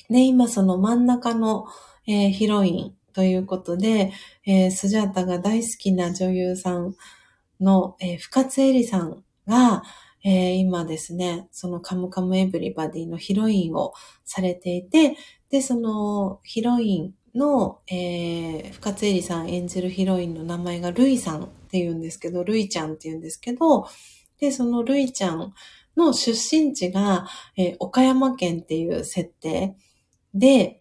ね、今その真ん中の、えー、ヒロインということで、えー、スジャータが大好きな女優さんの、えー、深津絵里さんが、えー、今ですね、そのカムカムエブリバディのヒロインをされていて、で、そのヒロインの、えー、深津絵里さん演じるヒロインの名前がルイさんって言うんですけど、ルイちゃんって言うんですけど、で、そのルイちゃんの出身地が、えー、岡山県っていう設定。で、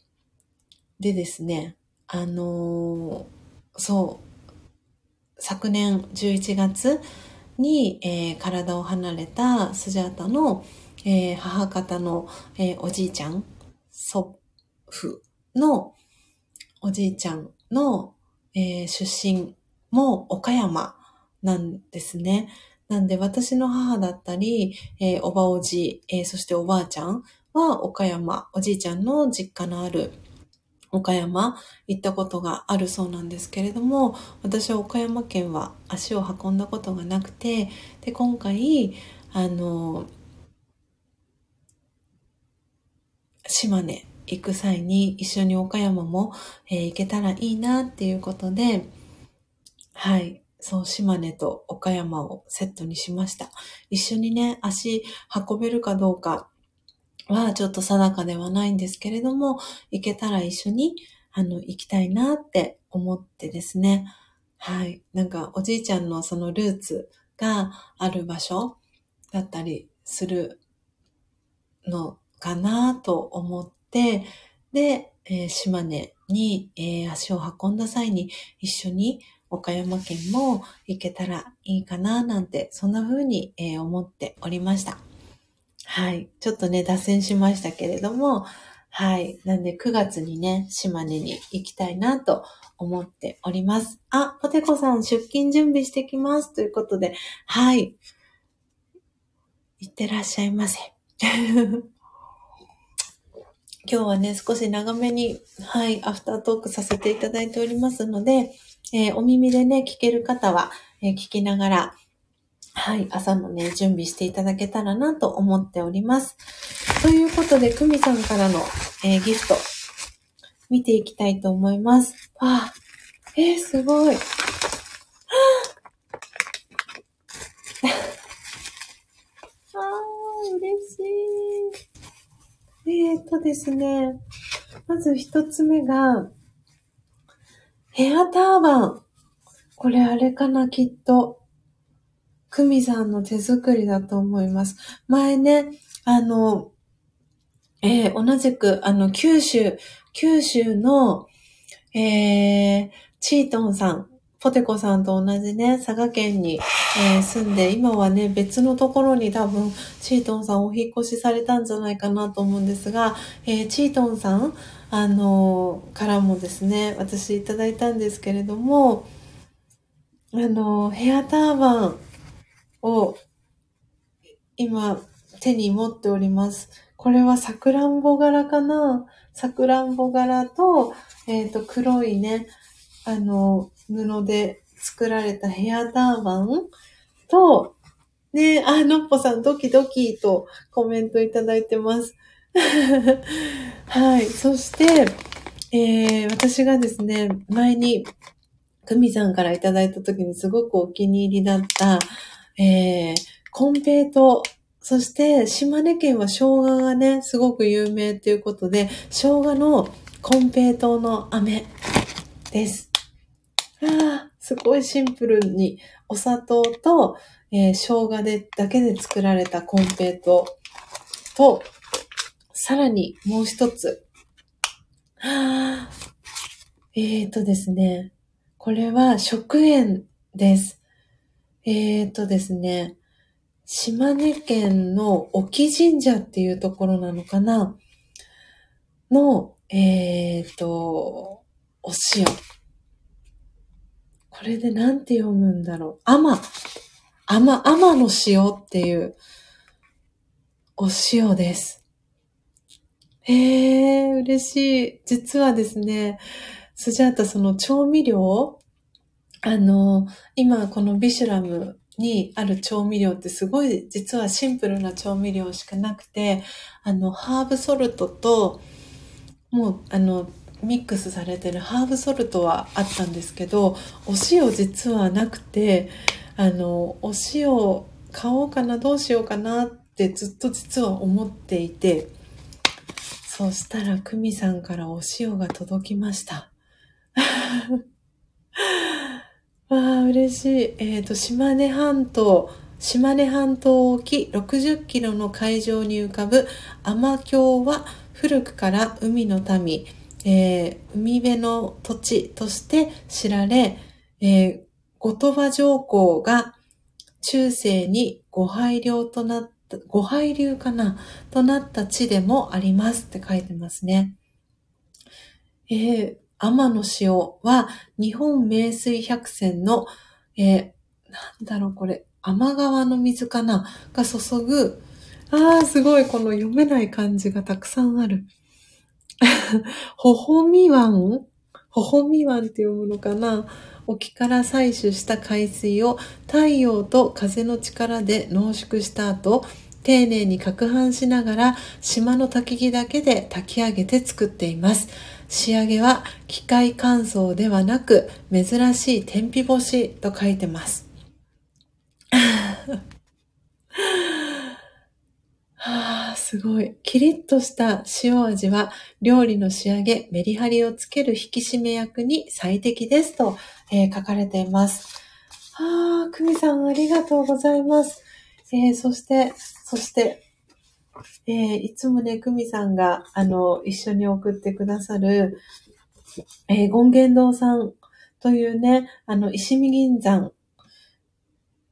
でですね、あのー、そう、昨年11月に、えー、体を離れたスジャータの、えー、母方の、えおじいちゃん、祖府のおじいちゃんの、え、出身も岡山なんですね。なんで私の母だったり、えー、おばおじ、えー、そしておばあちゃんは岡山、おじいちゃんの実家のある岡山行ったことがあるそうなんですけれども、私は岡山県は足を運んだことがなくて、で、今回、あの、島根行く際に一緒に岡山も、えー、行けたらいいなっていうことで、はい。そう、島根と岡山をセットにしました。一緒にね、足運べるかどうかはちょっと定かではないんですけれども、行けたら一緒に、あの、行きたいなって思ってですね。はい。なんか、おじいちゃんのそのルーツがある場所だったりするのかなと思って、で、えー、島根に、えー、足を運んだ際に一緒に岡山県も行けたらいいかななんて、そんな風に、えー、思っておりました。はい。ちょっとね、脱線しましたけれども、はい。なんで9月にね、島根に行きたいなと思っております。あ、ポテコさん出勤準備してきます。ということで、はい。いってらっしゃいませ。(laughs) 今日はね、少し長めに、はい、アフタートークさせていただいておりますので、えー、お耳でね、聞ける方は、えー、聞きながら、はい、朝もね、準備していただけたらなと思っております。ということで、くみさんからの、えー、ギフト、見ていきたいと思います。わあ、えー、すごい。(laughs) ああ、嬉しい。えーとですね、まず一つ目が、ヘアターバン。これあれかな、きっと。クミさんの手作りだと思います。前ね、あの、えー、同じく、あの、九州、九州の、えー、チートンさん、ポテコさんと同じね、佐賀県に、えー、住んで、今はね、別のところに多分、チートンさんお引越しされたんじゃないかなと思うんですが、えー、チートンさん、あの、からもですね、私いただいたんですけれども、あのヘアターバンを今手に持っております。これはさくらんぼ柄かな？さくらんぼ柄と、えっ、ー、と、黒いね、あの、布で作られたヘアターバンと、ね、あ、のっぽさんドキドキとコメントいただいてます。(laughs) はい。そして、えー、私がですね、前に、クミさんからいただいた時にすごくお気に入りだった、えー、コンペイトそして、島根県は生姜がね、すごく有名ということで、生姜のコンペイトの飴です。ああ、すごいシンプルに、お砂糖と、えー、生姜で、だけで作られたコンペイトと、さらにもう一つ。はあ、えーとですね、これは食塩です。えーとですね、島根県の沖神社っていうところなのかな？の、えっ、ー、と、お塩。これでなんて読むんだろう。甘。甘、甘の塩っていうお塩です。へえ、嬉しい。実はですね、スジャータその調味料あの、今このビシュラムにある調味料ってすごい実はシンプルな調味料しかなくて、あの、ハーブソルトと、もう、あの、ミックスされてるハーブソルトはあったんですけど、お塩実はなくて、あの、お塩買おうかな、どうしようかなってずっと実は思っていて、そしたらクミさんからお塩が届きました。(laughs) わあ、嬉しい。えっ、ー、と、島根半島、島根半島沖60キロの海上に浮かぶ天京は古くから海の民、えー、海辺の土地として知られ、えー、後鳥羽上皇が中世にご配慮となった、ご配流かな？となった地でもありますって書いてますね。えー、天の塩は日本名水百選の、えー、なんだろうこれ、天川の水かな？が注ぐ、ああ、すごい、この読めない漢字がたくさんある。(laughs) ほほみ湾ほほみ湾って読むのかな？沖から採取した海水を太陽と風の力で濃縮した後、丁寧に攪拌しながら島の焚き木だけで炊き上げて作っています。仕上げは機械乾燥ではなく珍しい天日干しと書いてます。はあ、すごい。キリッとした塩味は料理の仕上げ、メリハリをつける引き締め役に最適ですと、えー、書かれています。はあ、久美さんありがとうございます。えー、そして、そして、えー、いつもね、久美さんが、あの、一緒に送ってくださる、えー、権現堂さんというね、あの、石見銀山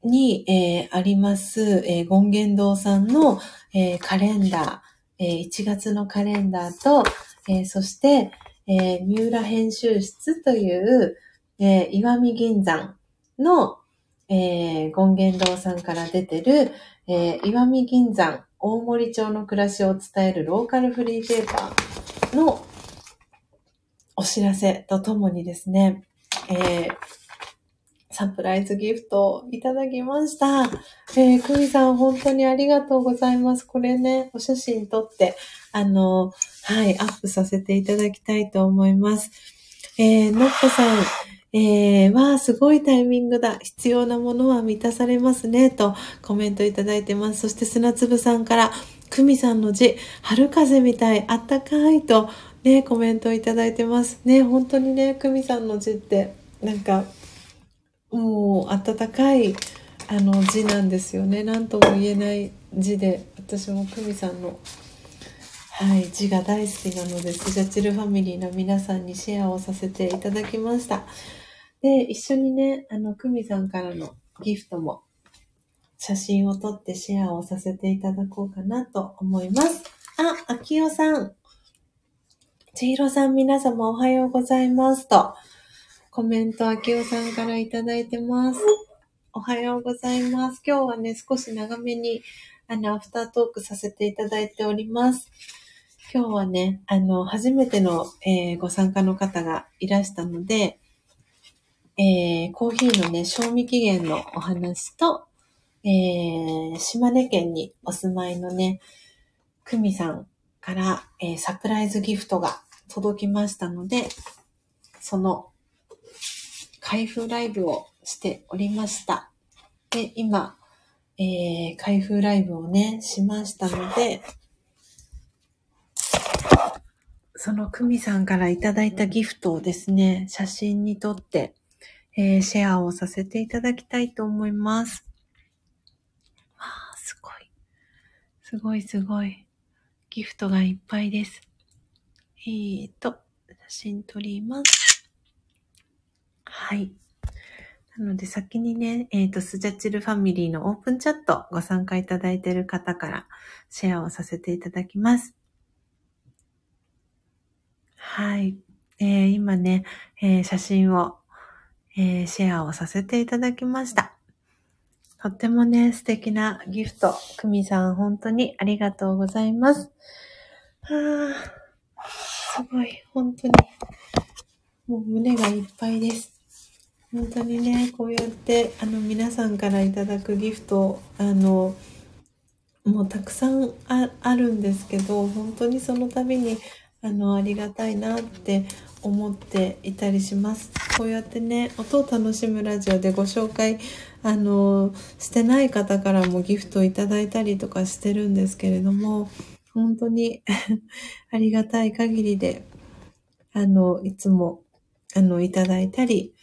に、えー、あります、えー、権現堂さんの、えー、カレンダー、えー、1月のカレンダーと、えー、そして、えー、三浦編集室という、えー、岩見銀山の、えー、権現堂さんから出てる、えー、岩見銀山大森町の暮らしを伝えるローカルフリーペーパーのお知らせとともにですね、えー、サプライズギフトをいただきました。えー、クミさん本当にありがとうございます。これね、お写真撮って、あの、はい、アップさせていただきたいと思います。えー、のっぽさん、えー、わあ、すごいタイミングだ。必要なものは満たされますね。とコメントいただいてます。そして砂粒さんから、久美さんの字、春風みたい、あったかいと、ね、コメントいただいてます。ね、本当にね、久美さんの字って、なんか、もう、温かい、あの、字なんですよね。何とも言えない字で、私も久美さんの、はい、字が大好きなので、スジャチルファミリーの皆さんにシェアをさせていただきました。で、一緒にね、あの、久美さんからのギフトも写真を撮ってシェアをさせていただこうかなと思います。あ、あきよさん。ちひろさん皆様おはようございますと、コメントあきよさんからいただいてます。おはようございます。今日はね、少し長めに、あの、アフタートークさせていただいております。今日はね、あの、初めての、えー、ご参加の方がいらしたので、えー、コーヒーのね、賞味期限のお話と、えー、島根県にお住まいのね、くみさんから、えー、サプライズギフトが届きましたので、その開封ライブをしておりました。で、今、えー、開封ライブをね、しましたので、そのくみさんからいただいたギフトをですね、写真に撮って、えー、シェアをさせていただきたいと思います。わあ、すごいすごいすごい。ギフトがいっぱいです。えーと、写真撮ります。はい。なので先にね、えっ、ー、と、スジャチルファミリーのオープンチャットご参加いただいている方からシェアをさせていただきます。はい。えー、今ね、えー、写真を、えー、シェアをさせていただきました。とってもね、素敵なギフト。くみさん、本当にありがとうございます。はあ、すごい、本当に。もう胸がいっぱいです。本当にね、こうやって、あの、皆さんからいただくギフト、あの、もうたくさんあるんですけど、本当にその度に、あの、ありがたいなって思っていたりします。こうやってね、音を楽しむラジオでご紹介、あの、してない方からもギフトをいただいたりとかしてるんですけれども、本当に (laughs) ありがたい限りで、あの、いつも、あの、いただいたり、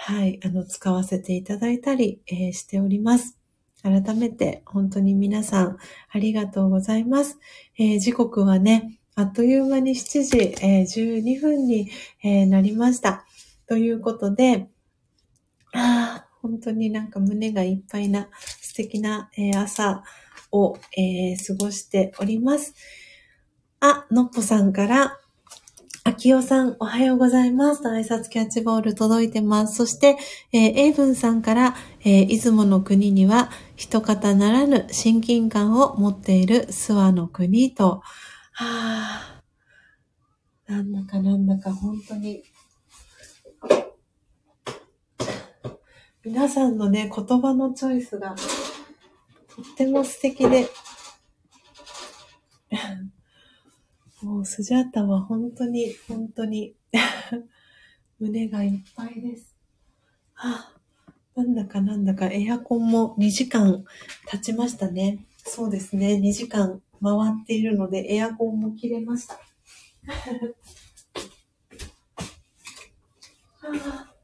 はい、あの、使わせていただいたり、えー、しております。改めて、本当に皆さん、ありがとうございます。えー、時刻はね、あっという間に7時、えー、12分に、え、なりました。ということで、あ本当になんか胸がいっぱいな素敵な、え、朝を、え、過ごしております。あ、のっぽさんから、あきおさん、おはようございます。挨拶キャッチボール届いてます。そして、えー、エイブンさんから、えー、出雲の国には、一方ならぬ親近感を持っている諏訪の国と、はあ、なんだかなんだか本当に皆さんのね、言葉のチョイスがとっても素敵で、(laughs) もうスジャータは本当に、本当に (laughs) 胸がいっぱいです。あ、なんだかなんだかエアコンも2時間経ちましたね。そうですね。2時間回っているのでエアコンも切れました。(laughs) あ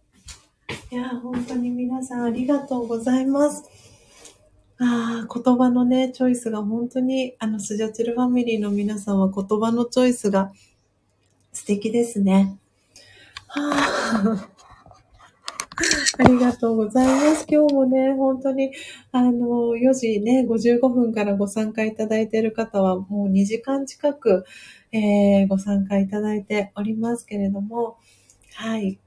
いや、本当に皆さんありがとうございます。ああ、言葉のね、チョイスが本当に、あの、スジャチルファミリーの皆さんは言葉のチョイスが素敵ですね。はあ (laughs) ありがとうございます。今日もね、本当に、あの、4時ね、55分からご参加いただいている方は、もう2時間近く、えー、ご参加いただいておりますけれども、はい。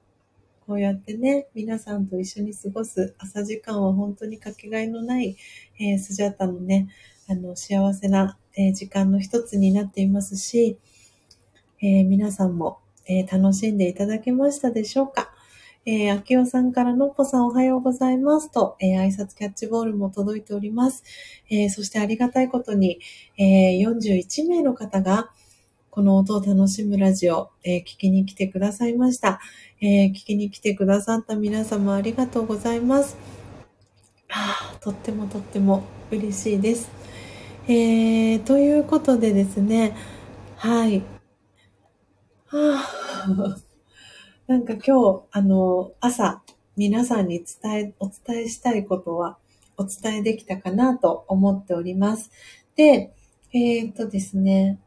こうやってね、皆さんと一緒に過ごす朝時間は本当にかけがえのない、えー、スジャータのね、あの、幸せな、えー、時間の一つになっていますし、えー、皆さんも、えー、楽しんでいただけましたでしょうか？えー、あきおさんからのっぽさんおはようございますと、えー、挨拶キャッチボールも届いております。えー、そしてありがたいことに、えー、41名の方が、この音を楽しむラジオ、えー、聞きに来てくださいました。えー、聞きに来てくださった皆様ありがとうございます。はあ、とってもとっても嬉しいです。えー、ということでですね、はい。はあ、(laughs) なんか今日、あの、朝、皆さんに伝え、お伝えしたいことは、お伝えできたかなと思っております。で、えー、っとですね、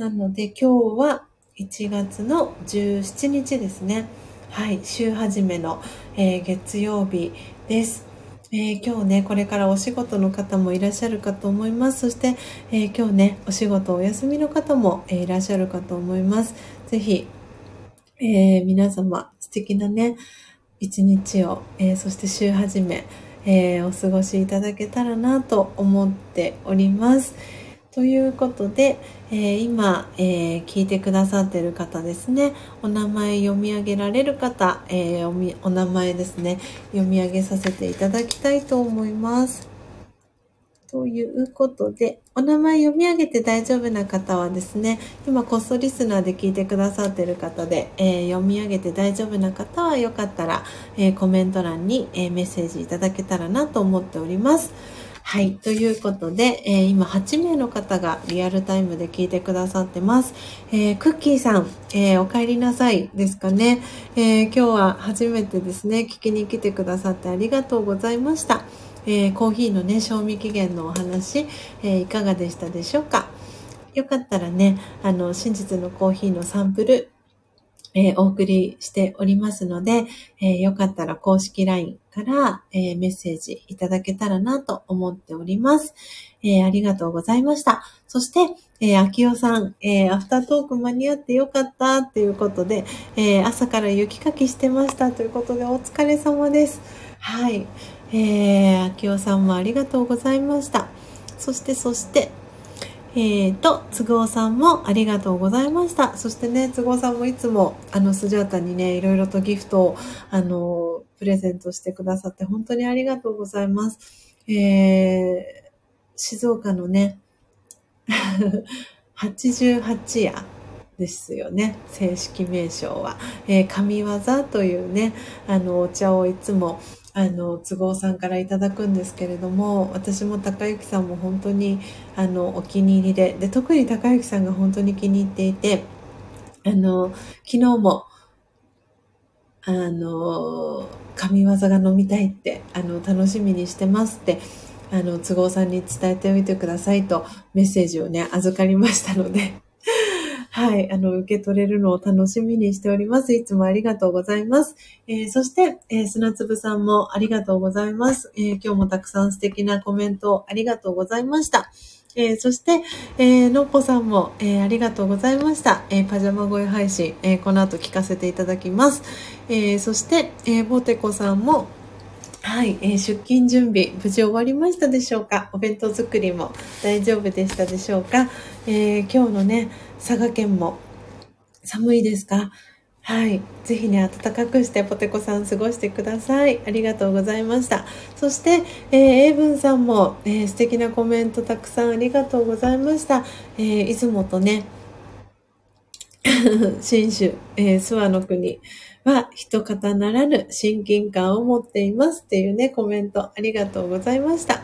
なので今日は1月の17日ですね。はい、週始めの、えー、月曜日です。えー、今日ね、これからお仕事の方もいらっしゃるかと思います。そして、えー、今日ね、お仕事お休みの方も、え、いらっしゃるかと思います。ぜひ、え皆様、素敵なね、一日を、えそして週始め、えお過ごしいただけたらなと思っております。ということで、えー、今、えー、聞いてくださってる方ですね、お名前読み上げられる方、えー、お名前ですね、読み上げさせていただきたいと思います。ということで、お名前読み上げて大丈夫な方はですね、今コストリスナーで聞いてくださってる方で、え読み上げて大丈夫な方はよかったら、えコメント欄に、えメッセージいただけたらなと思っております。はい。ということで、えー、今8名の方がリアルタイムで聞いてくださってます。えー、クッキーさん、えー、お帰りなさいですかね、え今日は初めてですね、聞きに来てくださってありがとうございました。えコーヒーのね、賞味期限のお話、えいかがでしたでしょうかよかったらね、あの、真実のコーヒーのサンプル、えー、お送りしておりますので、えー、よかったら公式 LINE から、えー、メッセージいただけたらなと思っております。えありがとうございました。そして、えー、秋代さん、えアフタートーク間に合ってよかったっていうことで、え朝から雪かきしてましたということでお疲れ様です。はい。えー、秋代さんもありがとうございました。そして、そして、えーと、都合さんもありがとうございました。そしてね、都合さんもいつも、あの、スジャータにね、いろいろとギフトを、あの、プレゼントしてくださって、本当にありがとうございます。えー、静岡のね、(laughs) 88夜ですよね。正式名称は。えー、神業というね、あの、お茶をいつも、あの都合さんからいただくんですけれども私も高之さんも本当にあのお気に入りでで特に高之さんが本当に気に入っていてあの昨日もあの神業が飲みたいってあの楽しみにしてますってあの都合さんに伝えておいてくださいとメッセージをね預かりましたので。はい、あの、受け取れるのを楽しみにしております。いつもありがとうございます。えー、そして、えー、砂粒さんもありがとうございます、えー、今日もたくさん素敵なコメントありがとうございました。えー、そして、えー、のっぽさんも、えー、ありがとうございました。えパジャマ声配信、えこの後聞かせていただきます。えそして、えボテコさんも、はい、えー、出勤準備、無事終わりましたでしょうか？お弁当作りも大丈夫でしたでしょうか、えー、今日のね、佐賀県も寒いですか？はい。ぜひね、暖かくしてポテコさん過ごしてください。ありがとうございました。そして、えー、エイブンさんも、えー、素敵なコメントたくさんありがとうございました。えー、出雲とね、(laughs) 新州、えー、諏訪の国、は一方ならぬ親近感を持っていますっていうね、コメントありがとうございました。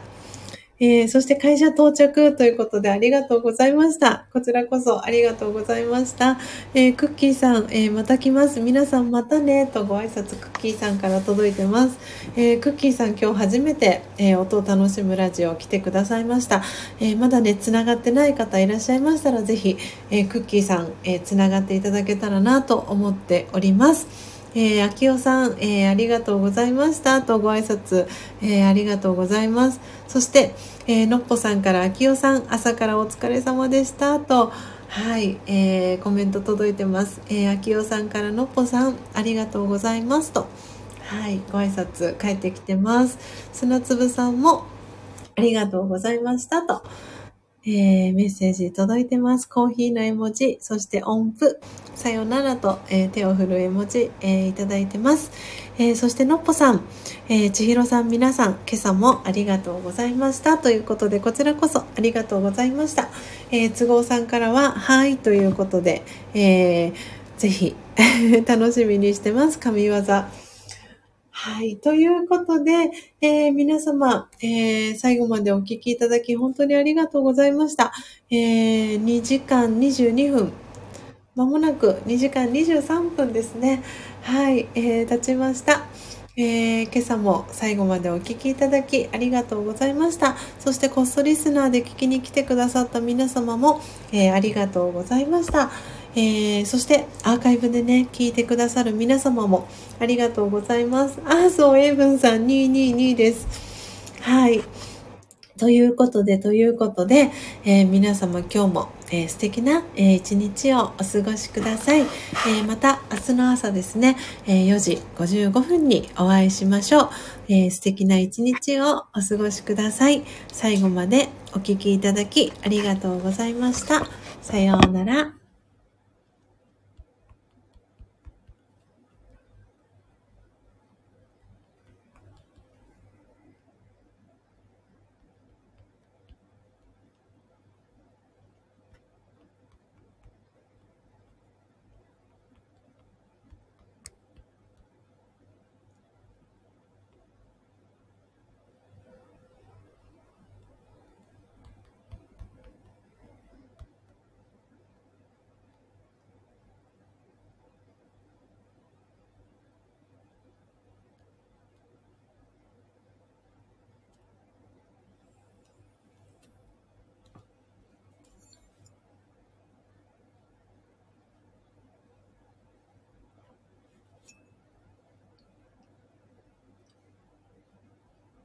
えー、そして会社到着ということでありがとうございました。こちらこそありがとうございました。えー、クッキーさん、えー、また来ます。皆さんまたね、とご挨拶クッキーさんから届いてます。えクッキーさん今日初めて、え音を楽しむラジオ来てくださいました。えまだね、つながってない方いらっしゃいましたらぜひ、えクッキーさん、えーつながっていただけたらなと思っております。えー、秋代さん、えー、ありがとうございましたとご挨拶、えー、ありがとうございます。そして、えー、のっぽさんから秋代さん、朝からお疲れ様でしたと、はい、えー、コメント届いてます。えー、秋代さんからのっぽさん、ありがとうございますと、はい、ご挨拶返ってきてます。砂粒さんも、ありがとうございましたと、えー、メッセージ届いてます。コーヒーの絵文字、そして音符、さよならと、えー、手を振る絵文字、えー、いただいてます。え、そしてのっぽさん、え、ちひろさん皆さん、今朝もありがとうございました。ということで、こちらこそありがとうございました。え、都合さんからは、はい、ということで、えー、ぜひ (laughs) 楽しみにしてます。神業。はい。ということで、えー、皆様、えー、最後までお聞きいただき本当にありがとうございました。えー、2時間22分まもなく2時間23分ですね。はい、えー、経ちました。えー、今朝も最後までお聴きいただきありがとうございました。そしてコストリスナーで聞きに来てくださった皆様も、えー、ありがとうございました。えー、そしてアーカイブでね、聞いてくださる皆様もありがとうございます。あ、そう、エイブンさん222です。はい。ということで、ということで、えー、皆様今日も、えー、素敵な、えー、一日をお過ごしください。え、また明日の朝ですね、え4時55分にお会いしましょう。え素敵な一日をお過ごしください。最後までお聴きいただきありがとうございました。さようなら。